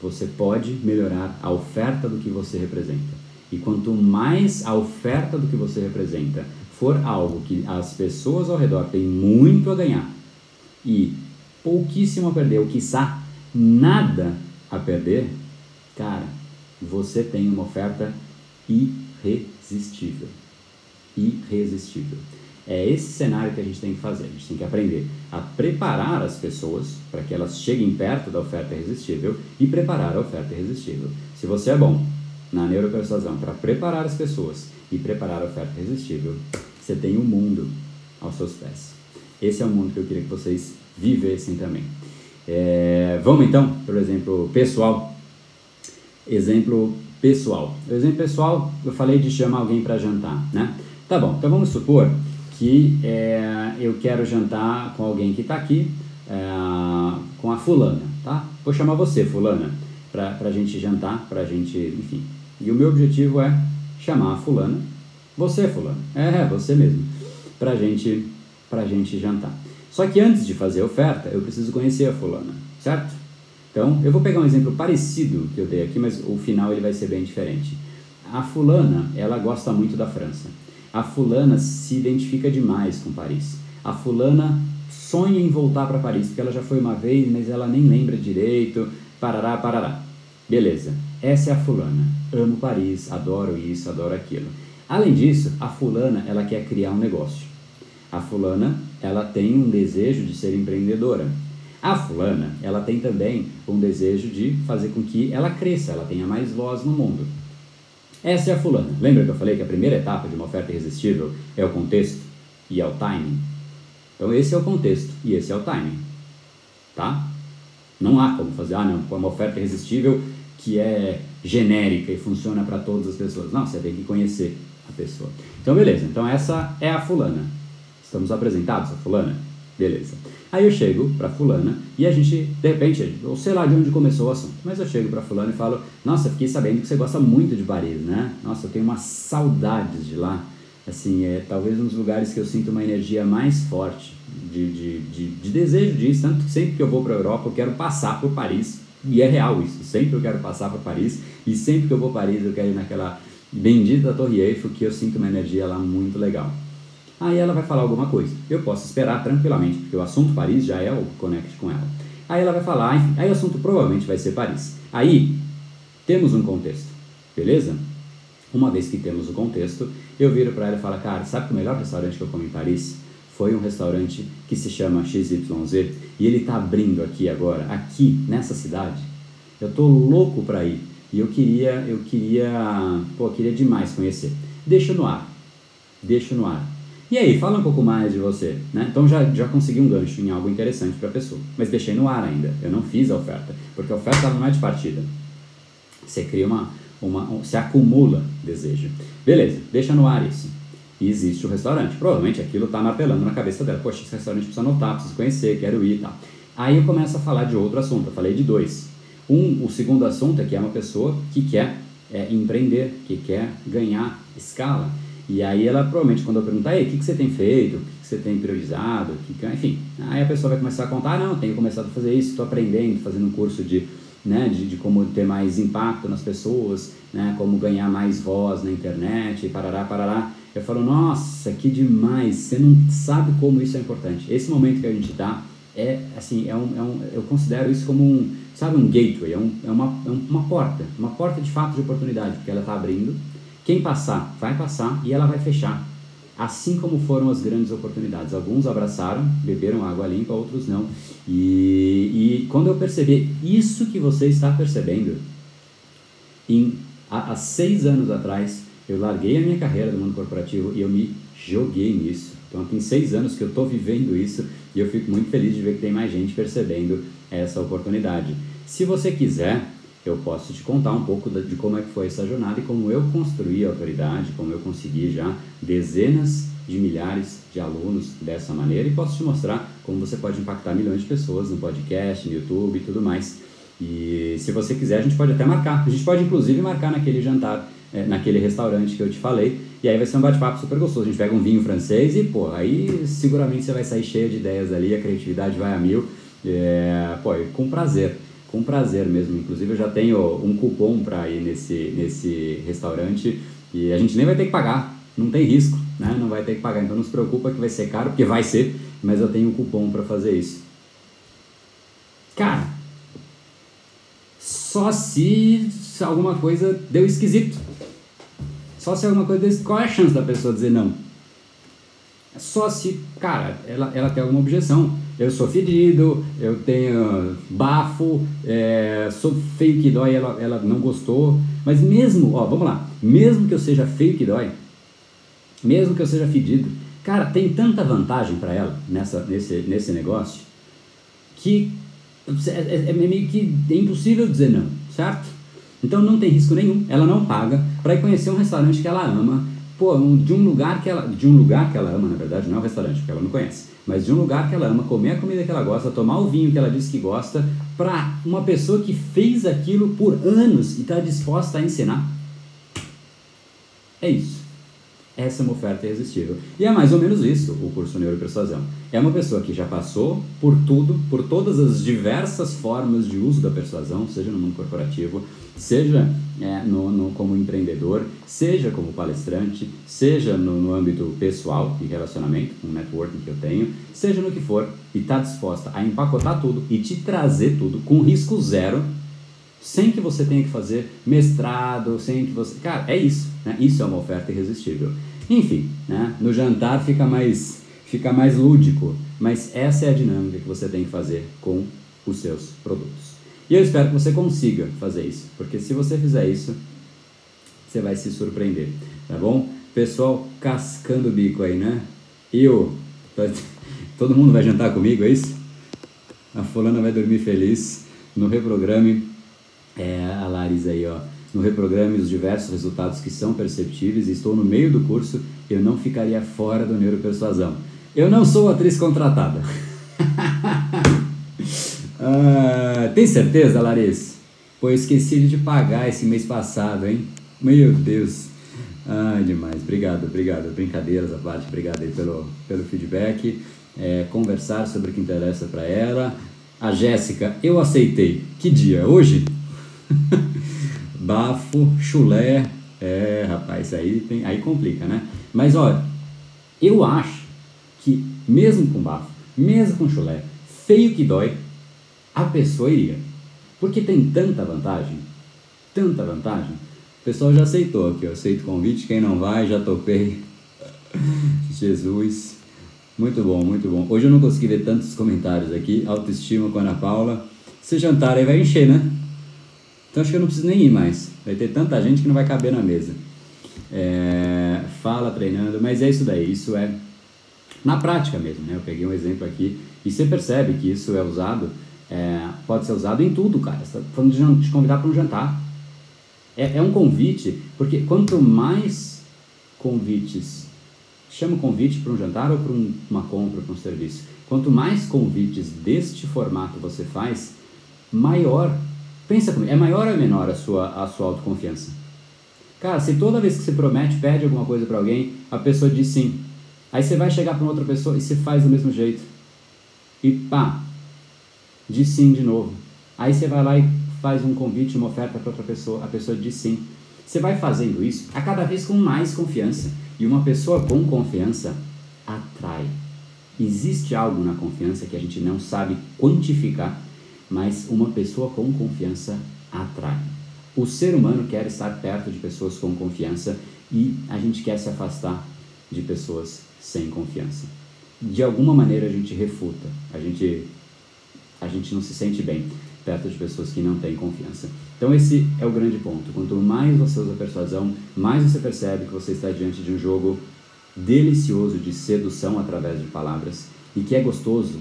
você pode melhorar a oferta do que você representa. E quanto mais a oferta do que você representa for algo que as pessoas ao redor têm muito a ganhar e pouquíssimo a perder, ou quiçá nada a perder, cara, você tem uma oferta irresistível. Irresistível. É esse cenário que a gente tem que fazer. A gente tem que aprender a preparar as pessoas para que elas cheguem perto da oferta irresistível e preparar a oferta irresistível. Se você é bom na neuropersuasão para preparar as pessoas e preparar a oferta irresistível, você tem o um mundo aos seus pés. Esse é o mundo que eu queria que vocês vivessem também. É, vamos então, por exemplo, pessoal. Exemplo pessoal. O exemplo pessoal, eu falei de chamar alguém para jantar, né? Tá bom, então vamos supor que é, eu quero jantar com alguém que está aqui, é, com a fulana, tá? Vou chamar você, fulana, para a gente jantar, para a gente, enfim. E o meu objetivo é chamar a fulana, você, fulano, é, é você mesmo, para gente, a gente jantar. Só que antes de fazer a oferta, eu preciso conhecer a fulana, certo? Então, eu vou pegar um exemplo parecido que eu dei aqui, mas o final ele vai ser bem diferente. A fulana, ela gosta muito da França. A fulana se identifica demais com Paris. A fulana sonha em voltar para Paris, porque ela já foi uma vez, mas ela nem lembra direito, parará, parará. Beleza, essa é a fulana. Amo Paris, adoro isso, adoro aquilo. Além disso, a fulana, ela quer criar um negócio. A fulana, ela tem um desejo de ser empreendedora. A fulana, ela tem também um desejo de fazer com que ela cresça, ela tenha mais voz no mundo. Essa é a fulana. Lembra que eu falei que a primeira etapa de uma oferta irresistível é o contexto e é o timing? Então esse é o contexto e esse é o timing. Tá? Não há como fazer, ah não, uma oferta irresistível que é genérica e funciona para todas as pessoas. Não, você tem que conhecer a pessoa. Então beleza, então essa é a fulana. Estamos apresentados a fulana? Beleza. Aí eu chego para fulana e a gente, de repente, ou sei lá de onde começou o assunto, mas eu chego para fulana e falo: Nossa, fiquei sabendo que você gosta muito de Paris, né? Nossa, eu tenho umas saudades de lá. Assim, é talvez um dos lugares que eu sinto uma energia mais forte de, de, de, de desejo disso. Tanto que sempre que eu vou para a Europa eu quero passar por Paris. E é real isso. Sempre eu quero passar por Paris. E sempre que eu vou a Paris eu quero ir naquela bendita Torre Eiffel que eu sinto uma energia lá muito legal. Aí ela vai falar alguma coisa. Eu posso esperar tranquilamente, porque o assunto Paris já é o connect com ela. Aí ela vai falar, enfim, aí o assunto provavelmente vai ser Paris. Aí temos um contexto, beleza? Uma vez que temos o contexto, eu viro para ela e falo, cara, sabe que o melhor restaurante que eu comi em Paris foi um restaurante que se chama XYZ e ele está abrindo aqui agora, aqui nessa cidade. Eu tô louco para ir e eu queria, eu queria, pô, eu queria demais conhecer. Deixa no ar deixo no ar. E aí, fala um pouco mais de você, né? Então já, já consegui um gancho em algo interessante para a pessoa, mas deixei no ar ainda. Eu não fiz a oferta, porque a oferta não é de partida. Você cria uma, uma você acumula desejo. Beleza, deixa no ar isso. E existe o restaurante. Provavelmente aquilo está martelando na cabeça dela. Poxa, esse restaurante precisa anotar, preciso conhecer, quero ir e tal. Aí eu começo a falar de outro assunto. Eu falei de dois. Um, o segundo assunto é que é uma pessoa que quer é, empreender, que quer ganhar escala. E aí ela provavelmente quando eu perguntar, aí, o que, que você tem feito, o que, que você tem priorizado, que, enfim, aí a pessoa vai começar a contar, não, tenho começado a fazer isso, estou aprendendo, fazendo um curso de, né, de, de, como ter mais impacto nas pessoas, né, como ganhar mais voz na internet, parará, parará. Eu falo, nossa, que demais, você não sabe como isso é importante. Esse momento que a gente dá é, assim, é um, é um, eu considero isso como um, sabe, um gateway, é, um, é, uma, é uma porta, uma porta de fato de oportunidade, porque ela está abrindo, quem passar, vai passar e ela vai fechar. Assim como foram as grandes oportunidades. Alguns abraçaram, beberam água limpa, outros não. E, e quando eu percebi isso que você está percebendo, em, há, há seis anos atrás, eu larguei a minha carreira do mundo corporativo e eu me joguei nisso. Então, tem seis anos que eu estou vivendo isso e eu fico muito feliz de ver que tem mais gente percebendo essa oportunidade. Se você quiser, eu posso te contar um pouco de como é que foi essa jornada e como eu construí a autoridade, como eu consegui já dezenas de milhares de alunos dessa maneira e posso te mostrar como você pode impactar milhões de pessoas no podcast, no YouTube e tudo mais. E se você quiser, a gente pode até marcar. A gente pode inclusive marcar naquele jantar, é, naquele restaurante que eu te falei. E aí vai ser um bate-papo super gostoso. A gente pega um vinho francês e, pô, aí seguramente você vai sair cheio de ideias ali, a criatividade vai a mil. É, pô, com prazer com prazer mesmo. Inclusive eu já tenho um cupom para ir nesse, nesse restaurante e a gente nem vai ter que pagar, não tem risco, né? Não vai ter que pagar. Então não se preocupa que vai ser caro, porque vai ser, mas eu tenho um cupom para fazer isso. Cara, só se alguma coisa deu esquisito. Só se alguma coisa deu Qual é a chance da pessoa dizer não? Só se, cara, ela, ela tem alguma objeção eu sou fedido, eu tenho bafo, é, sou feio que dói, ela, ela não gostou. Mas mesmo, ó, vamos lá, mesmo que eu seja feio que dói, mesmo que eu seja fedido, cara, tem tanta vantagem para ela nessa, nesse, nesse negócio que é, é, é, meio que é impossível dizer não, certo? Então não tem risco nenhum, ela não paga para ir conhecer um restaurante que ela ama, pô, de um lugar que ela, de um lugar que ela ama, na verdade, não é um restaurante, porque ela não conhece, mas de um lugar que ela ama, comer a comida que ela gosta, tomar o vinho que ela diz que gosta, para uma pessoa que fez aquilo por anos e está disposta a ensinar. É isso. Essa é uma oferta irresistível. E é mais ou menos isso o curso Neuropersuasão. É uma pessoa que já passou por tudo, por todas as diversas formas de uso da persuasão, seja no mundo corporativo, seja é, no, no, como empreendedor, seja como palestrante, seja no, no âmbito pessoal e relacionamento, com um networking que eu tenho, seja no que for, e está disposta a empacotar tudo e te trazer tudo com risco zero, sem que você tenha que fazer mestrado, sem que você. Cara, é isso. Né? Isso é uma oferta irresistível. Enfim, né? no jantar fica mais, fica mais lúdico, mas essa é a dinâmica que você tem que fazer com os seus produtos. E eu espero que você consiga fazer isso, porque se você fizer isso, você vai se surpreender, tá bom? Pessoal cascando o bico aí, né? Eu, todo mundo vai jantar comigo, é isso? A fulana vai dormir feliz no reprograme, é, a Larissa aí, ó no reprograme os diversos resultados que são perceptíveis estou no meio do curso, eu não ficaria fora do neuropersuasão. Eu não sou atriz contratada. ah, tem certeza, Larissa? Pô, esqueci de pagar esse mês passado, hein? Meu Deus. Ai, demais. Obrigado, obrigado. Brincadeiras à parte, obrigado aí pelo, pelo feedback. É, conversar sobre o que interessa para ela. A Jéssica, eu aceitei. Que dia? Hoje? bafo, chulé. É, rapaz, aí, tem, aí complica, né? Mas olha, eu acho que mesmo com bafo, mesmo com chulé, feio que dói, a pessoa iria. Porque tem tanta vantagem, tanta vantagem. O pessoal já aceitou aqui, eu aceito o convite, quem não vai, já topei. Jesus. Muito bom, muito bom. Hoje eu não consegui ver tantos comentários aqui. Autoestima com a Ana Paula. Esse jantar aí vai encher, né? Então acho que eu não preciso nem ir mais. Vai ter tanta gente que não vai caber na mesa. é, fala treinando, mas é isso daí, isso é na prática mesmo, né? Eu peguei um exemplo aqui e você percebe que isso é usado, é, pode ser usado em tudo, cara. Você tá falando de te convidar para um jantar. É, é um convite, porque quanto mais convites, chama o convite para um jantar ou para um, uma compra, para um serviço, quanto mais convites deste formato você faz, maior, pensa comigo, é maior ou menor a sua, a sua autoconfiança? Cara, se toda vez que você promete, pede alguma coisa para alguém, a pessoa diz sim, Aí você vai chegar para outra pessoa e você faz do mesmo jeito. E pá, diz sim de novo. Aí você vai lá e faz um convite, uma oferta para outra pessoa, a pessoa diz sim. Você vai fazendo isso a cada vez com mais confiança. E uma pessoa com confiança atrai. Existe algo na confiança que a gente não sabe quantificar, mas uma pessoa com confiança atrai. O ser humano quer estar perto de pessoas com confiança e a gente quer se afastar de pessoas sem confiança. De alguma maneira a gente refuta, a gente, a gente não se sente bem perto de pessoas que não têm confiança. Então esse é o grande ponto. Quanto mais você usa persuasão, mais você percebe que você está diante de um jogo delicioso de sedução através de palavras e que é gostoso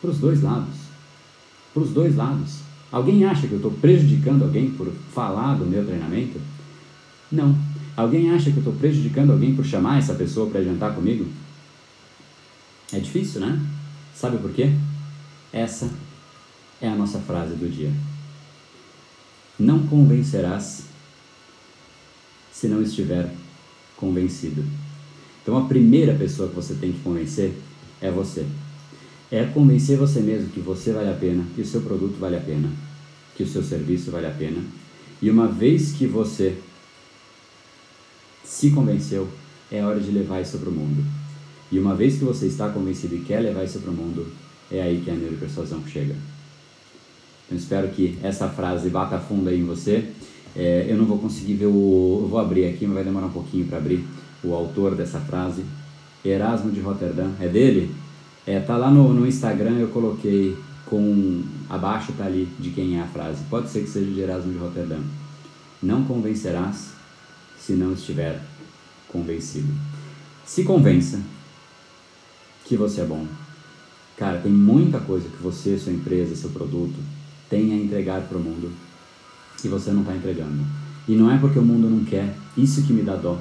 para os dois lados. Para os dois lados. Alguém acha que eu estou prejudicando alguém por falar do meu treinamento? Não. Alguém acha que eu estou prejudicando alguém por chamar essa pessoa para jantar comigo? É difícil, né? Sabe por quê? Essa é a nossa frase do dia. Não convencerás se não estiver convencido. Então a primeira pessoa que você tem que convencer é você. É convencer você mesmo que você vale a pena, que o seu produto vale a pena, que o seu serviço vale a pena. E uma vez que você se convenceu, é hora de levar isso para o mundo. E uma vez que você está convencido e quer levar isso para o mundo, é aí que a neuropersuasão chega. Então espero que essa frase bata fundo aí em você. É, eu não vou conseguir ver o. Eu vou abrir aqui, mas vai demorar um pouquinho para abrir o autor dessa frase. Erasmo de Roterdã, é dele? É, tá lá no, no Instagram, eu coloquei com. Abaixo tá ali de quem é a frase. Pode ser que seja de Erasmo de Roterdã. Não convencerás se não estiver convencido. Se convença que você é bom. Cara, tem muita coisa que você, sua empresa, seu produto tem a entregar para o mundo que você não está entregando. E não é porque o mundo não quer, isso que me dá dó.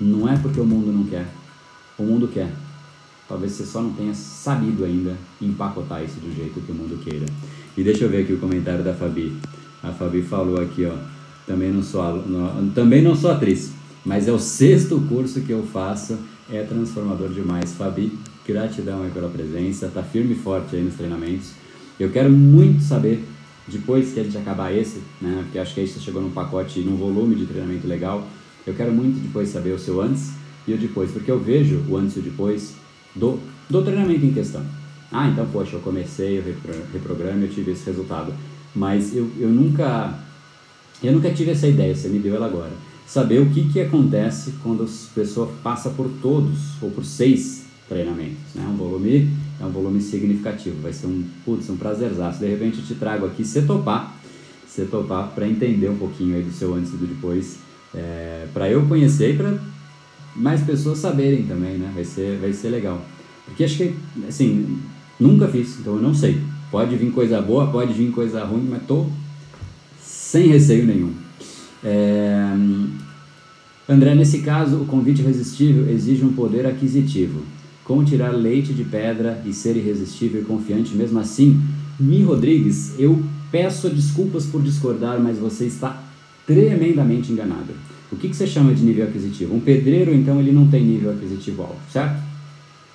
Não é porque o mundo não quer, o mundo quer. Talvez você só não tenha sabido ainda empacotar isso do jeito que o mundo queira. E deixa eu ver aqui o comentário da Fabi. A Fabi falou aqui, ó. Também não sou, não, também não sou atriz, mas é o sexto curso que eu faço, é transformador demais. Fabi, gratidão aí pela presença, tá firme e forte aí nos treinamentos. Eu quero muito saber, depois que a gente acabar esse, né, porque acho que aí você chegou num pacote, num volume de treinamento legal, eu quero muito depois saber o seu antes e o depois, porque eu vejo o antes e o depois do, do treinamento em questão. Ah, então, poxa, eu comecei, eu reprograma, eu tive esse resultado. Mas eu, eu nunca eu nunca tive essa ideia, você me deu ela agora. Saber o que, que acontece quando a pessoa passa por todos, ou por seis treinamentos. Né? Um volume é um volume significativo, vai ser um, putz, um prazerzaço. De repente eu te trago aqui, se topar, se topar, para entender um pouquinho aí do seu antes e do depois, é, para eu conhecer e para mais pessoas saberem também, né? Vai ser, vai ser legal. Porque acho que, assim, nunca fiz, então eu não sei. Pode vir coisa boa, pode vir coisa ruim, mas tô sem receio nenhum. É... André, nesse caso, o convite irresistível exige um poder aquisitivo. Como tirar leite de pedra e ser irresistível e confiante mesmo assim? Mi Rodrigues, eu peço desculpas por discordar, mas você está tremendamente enganado. O que, que você chama de nível aquisitivo? Um pedreiro, então, ele não tem nível aquisitivo alto, certo?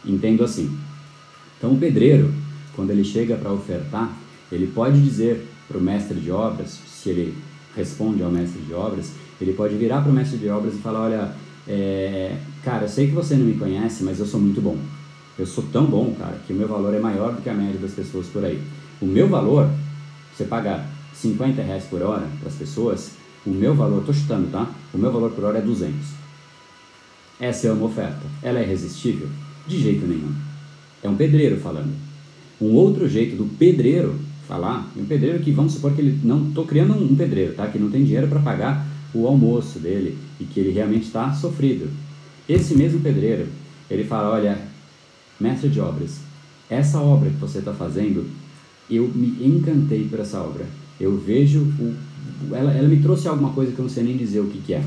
Entendo assim. Então, o pedreiro, quando ele chega para ofertar, ele pode dizer para o mestre de obras, se ele responde ao mestre de obras, ele pode virar para o mestre de obras e falar: Olha, é, cara, eu sei que você não me conhece, mas eu sou muito bom. Eu sou tão bom, cara, que o meu valor é maior do que a média das pessoas por aí. O meu valor, você paga 50 reais por hora para as pessoas, o meu valor, estou chutando, tá? O meu valor por hora é 200. Essa é uma oferta. Ela é irresistível? De jeito nenhum. É um pedreiro falando. Um outro jeito do pedreiro falar, um pedreiro que, vamos supor que ele, não estou criando um pedreiro, tá? Que não tem dinheiro para pagar o almoço dele e que ele realmente está sofrido. Esse mesmo pedreiro, ele fala, olha, mestre de obras, essa obra que você está fazendo, eu me encantei por essa obra. Eu vejo, o, ela, ela me trouxe alguma coisa que eu não sei nem dizer o que, que é.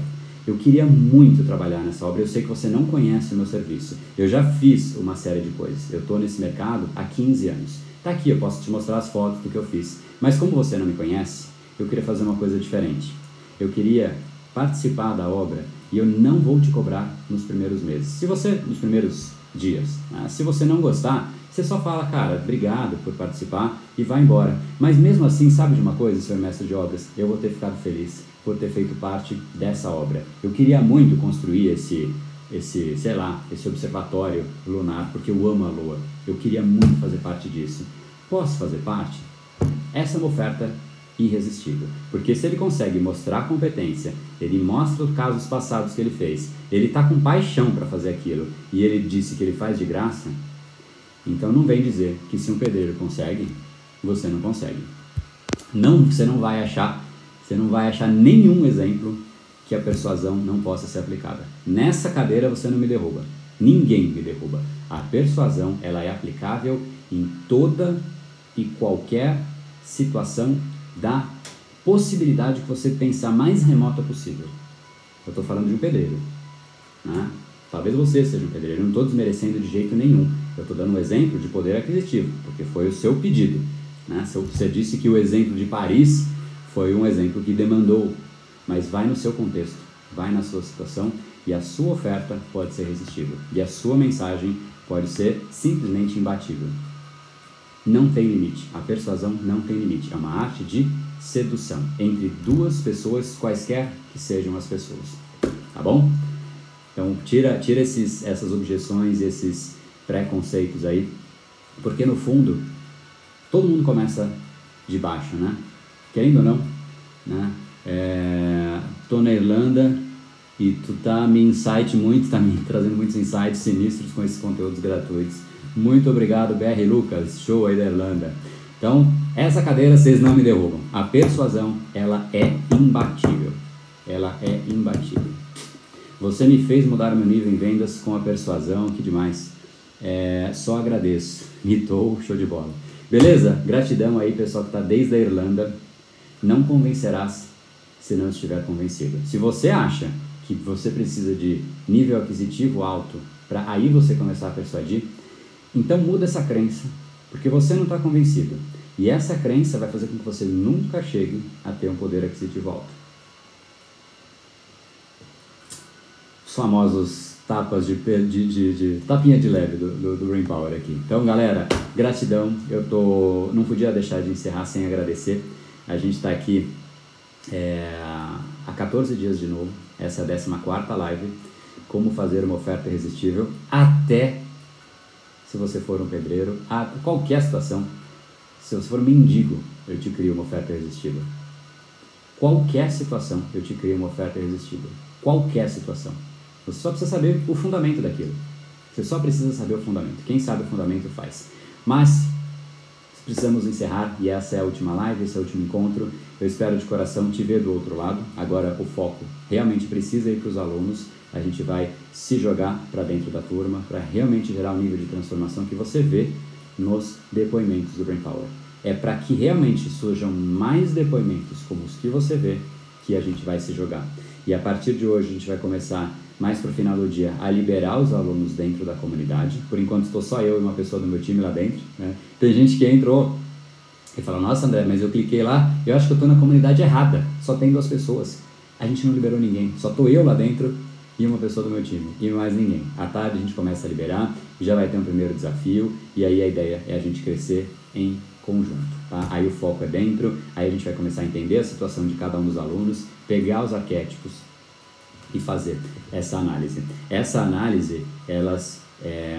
Eu queria muito trabalhar nessa obra. Eu sei que você não conhece o meu serviço. Eu já fiz uma série de coisas. Eu estou nesse mercado há 15 anos. Tá aqui, eu posso te mostrar as fotos do que eu fiz. Mas como você não me conhece, eu queria fazer uma coisa diferente. Eu queria participar da obra e eu não vou te cobrar nos primeiros meses. Se você, nos primeiros dias, né? se você não gostar, você só fala, cara, obrigado por participar e vai embora. Mas mesmo assim, sabe de uma coisa, senhor mestre de obras? Eu vou ter ficado feliz por ter feito parte dessa obra. Eu queria muito construir esse, esse, sei lá, esse observatório lunar, porque eu amo a Lua. Eu queria muito fazer parte disso. Posso fazer parte? Essa é uma oferta irresistível. Porque se ele consegue mostrar competência, ele mostra os casos passados que ele fez, ele está com paixão para fazer aquilo e ele disse que ele faz de graça, então não vem dizer que se um pedreiro consegue, você não consegue. Não, você não vai achar, você não vai achar nenhum exemplo que a persuasão não possa ser aplicada. Nessa cadeira você não me derruba. Ninguém me derruba. A persuasão, ela é aplicável em toda e qualquer situação da possibilidade que você pensar mais remota possível. Eu estou falando de um pedreiro. Né? Talvez você seja um pedreiro, não estou desmerecendo de jeito nenhum. Eu estou dando um exemplo de poder aquisitivo, porque foi o seu pedido. Né? Você disse que o exemplo de Paris foi um exemplo que demandou, mas vai no seu contexto, vai na sua situação e a sua oferta pode ser resistível e a sua mensagem pode ser simplesmente imbatível. Não tem limite. A persuasão não tem limite. É uma arte de sedução entre duas pessoas, quaisquer que sejam as pessoas. Tá bom? Então, tira, tira esses, essas objeções, esses preconceitos aí, porque no fundo, todo mundo começa de baixo, né? Querendo ou não, né? É, tô na Irlanda e tu tá me insight muito, tá me trazendo muitos insights sinistros com esses conteúdos gratuitos. Muito obrigado, BR Lucas, show aí da Irlanda. Então, essa cadeira vocês não me derrubam. A persuasão, ela é imbatível. Ela é imbatível. Você me fez mudar meu nível em vendas com a persuasão, que demais. É, só agradeço. Mitou, show de bola. Beleza? Gratidão aí, pessoal que está desde a Irlanda. Não convencerás se não estiver convencido. Se você acha que você precisa de nível aquisitivo alto para aí você começar a persuadir, então muda essa crença, porque você não está convencido. E essa crença vai fazer com que você nunca chegue a ter um poder aquisitivo alto. os famosos tapas de, de, de, de, tapinha de leve do, do, do Brain Power aqui. Então, galera, gratidão. Eu tô, não podia deixar de encerrar sem agradecer. A gente está aqui é, há 14 dias de novo. Essa é a 14 live. Como fazer uma oferta irresistível até se você for um pedreiro, a qualquer situação. Se você for um mendigo, eu te crio uma oferta irresistível. Qualquer situação, eu te crio uma oferta irresistível. Qualquer situação. Você só precisa saber o fundamento daquilo. Você só precisa saber o fundamento. Quem sabe o fundamento faz. Mas precisamos encerrar e essa é a última live, esse é o último encontro. Eu espero de coração te ver do outro lado. Agora o foco realmente precisa ir para os alunos. A gente vai se jogar para dentro da turma para realmente gerar o nível de transformação que você vê nos depoimentos do Brain Power. É para que realmente surjam mais depoimentos como os que você vê que a gente vai se jogar. E a partir de hoje a gente vai começar mais para o final do dia, a liberar os alunos dentro da comunidade. Por enquanto estou só eu e uma pessoa do meu time lá dentro. Né? Tem gente que entrou e fala, nossa André, mas eu cliquei lá, eu acho que eu estou na comunidade errada, só tem duas pessoas. A gente não liberou ninguém, só estou eu lá dentro e uma pessoa do meu time, e mais ninguém. À tarde a gente começa a liberar, já vai ter um primeiro desafio, e aí a ideia é a gente crescer em conjunto. Tá? Aí o foco é dentro, aí a gente vai começar a entender a situação de cada um dos alunos, pegar os arquétipos e fazer essa análise. Essa análise, elas, é,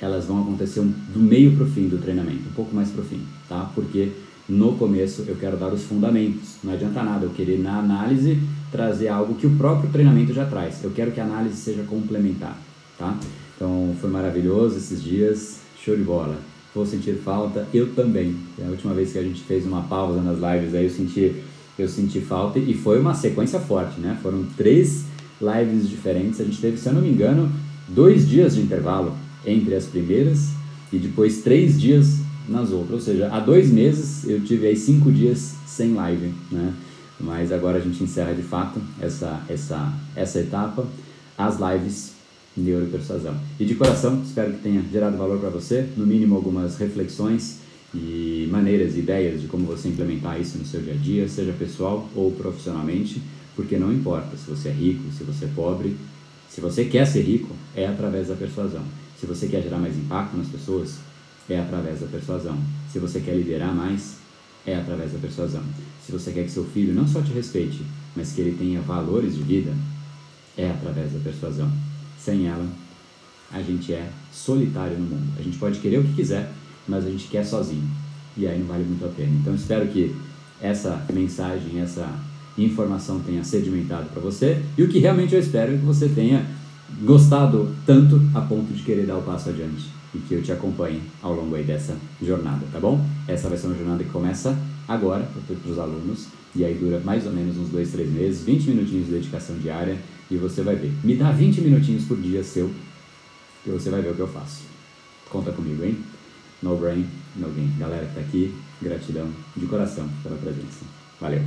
elas vão acontecer do meio para o fim do treinamento, um pouco mais para o fim, tá? Porque no começo eu quero dar os fundamentos. Não adianta nada eu querer na análise trazer algo que o próprio treinamento já traz. Eu quero que a análise seja complementar, tá? Então foi maravilhoso esses dias, show de bola. Vou sentir falta, eu também. É a última vez que a gente fez uma pausa nas lives aí eu senti eu senti falta e foi uma sequência forte, né? Foram três lives diferentes. A gente teve, se eu não me engano, dois dias de intervalo entre as primeiras e depois três dias nas outras. Ou seja, há dois meses eu tive aí cinco dias sem live, né? Mas agora a gente encerra de fato essa, essa, essa etapa, as lives Neuropersuasão. E de coração, espero que tenha gerado valor para você, no mínimo algumas reflexões e maneiras, ideias de como você implementar isso no seu dia a dia, seja pessoal ou profissionalmente, porque não importa se você é rico, se você é pobre, se você quer ser rico, é através da persuasão. Se você quer gerar mais impacto nas pessoas, é através da persuasão. Se você quer liderar mais, é através da persuasão. Se você quer que seu filho não só te respeite, mas que ele tenha valores de vida, é através da persuasão. Sem ela, a gente é solitário no mundo. A gente pode querer o que quiser, mas a gente quer sozinho. E aí não vale muito a pena. Então espero que essa mensagem, essa informação tenha sedimentado para você. E o que realmente eu espero é que você tenha gostado tanto a ponto de querer dar o passo adiante e que eu te acompanhe ao longo aí dessa jornada, tá bom? Essa vai ser uma jornada que começa agora para os alunos e aí dura mais ou menos uns dois, três meses, 20 minutinhos de dedicação diária e você vai ver. Me dá 20 minutinhos por dia seu e você vai ver o que eu faço. Conta comigo, hein? No brain, no gain. Galera que tá aqui, gratidão de coração pela presença. Valeu!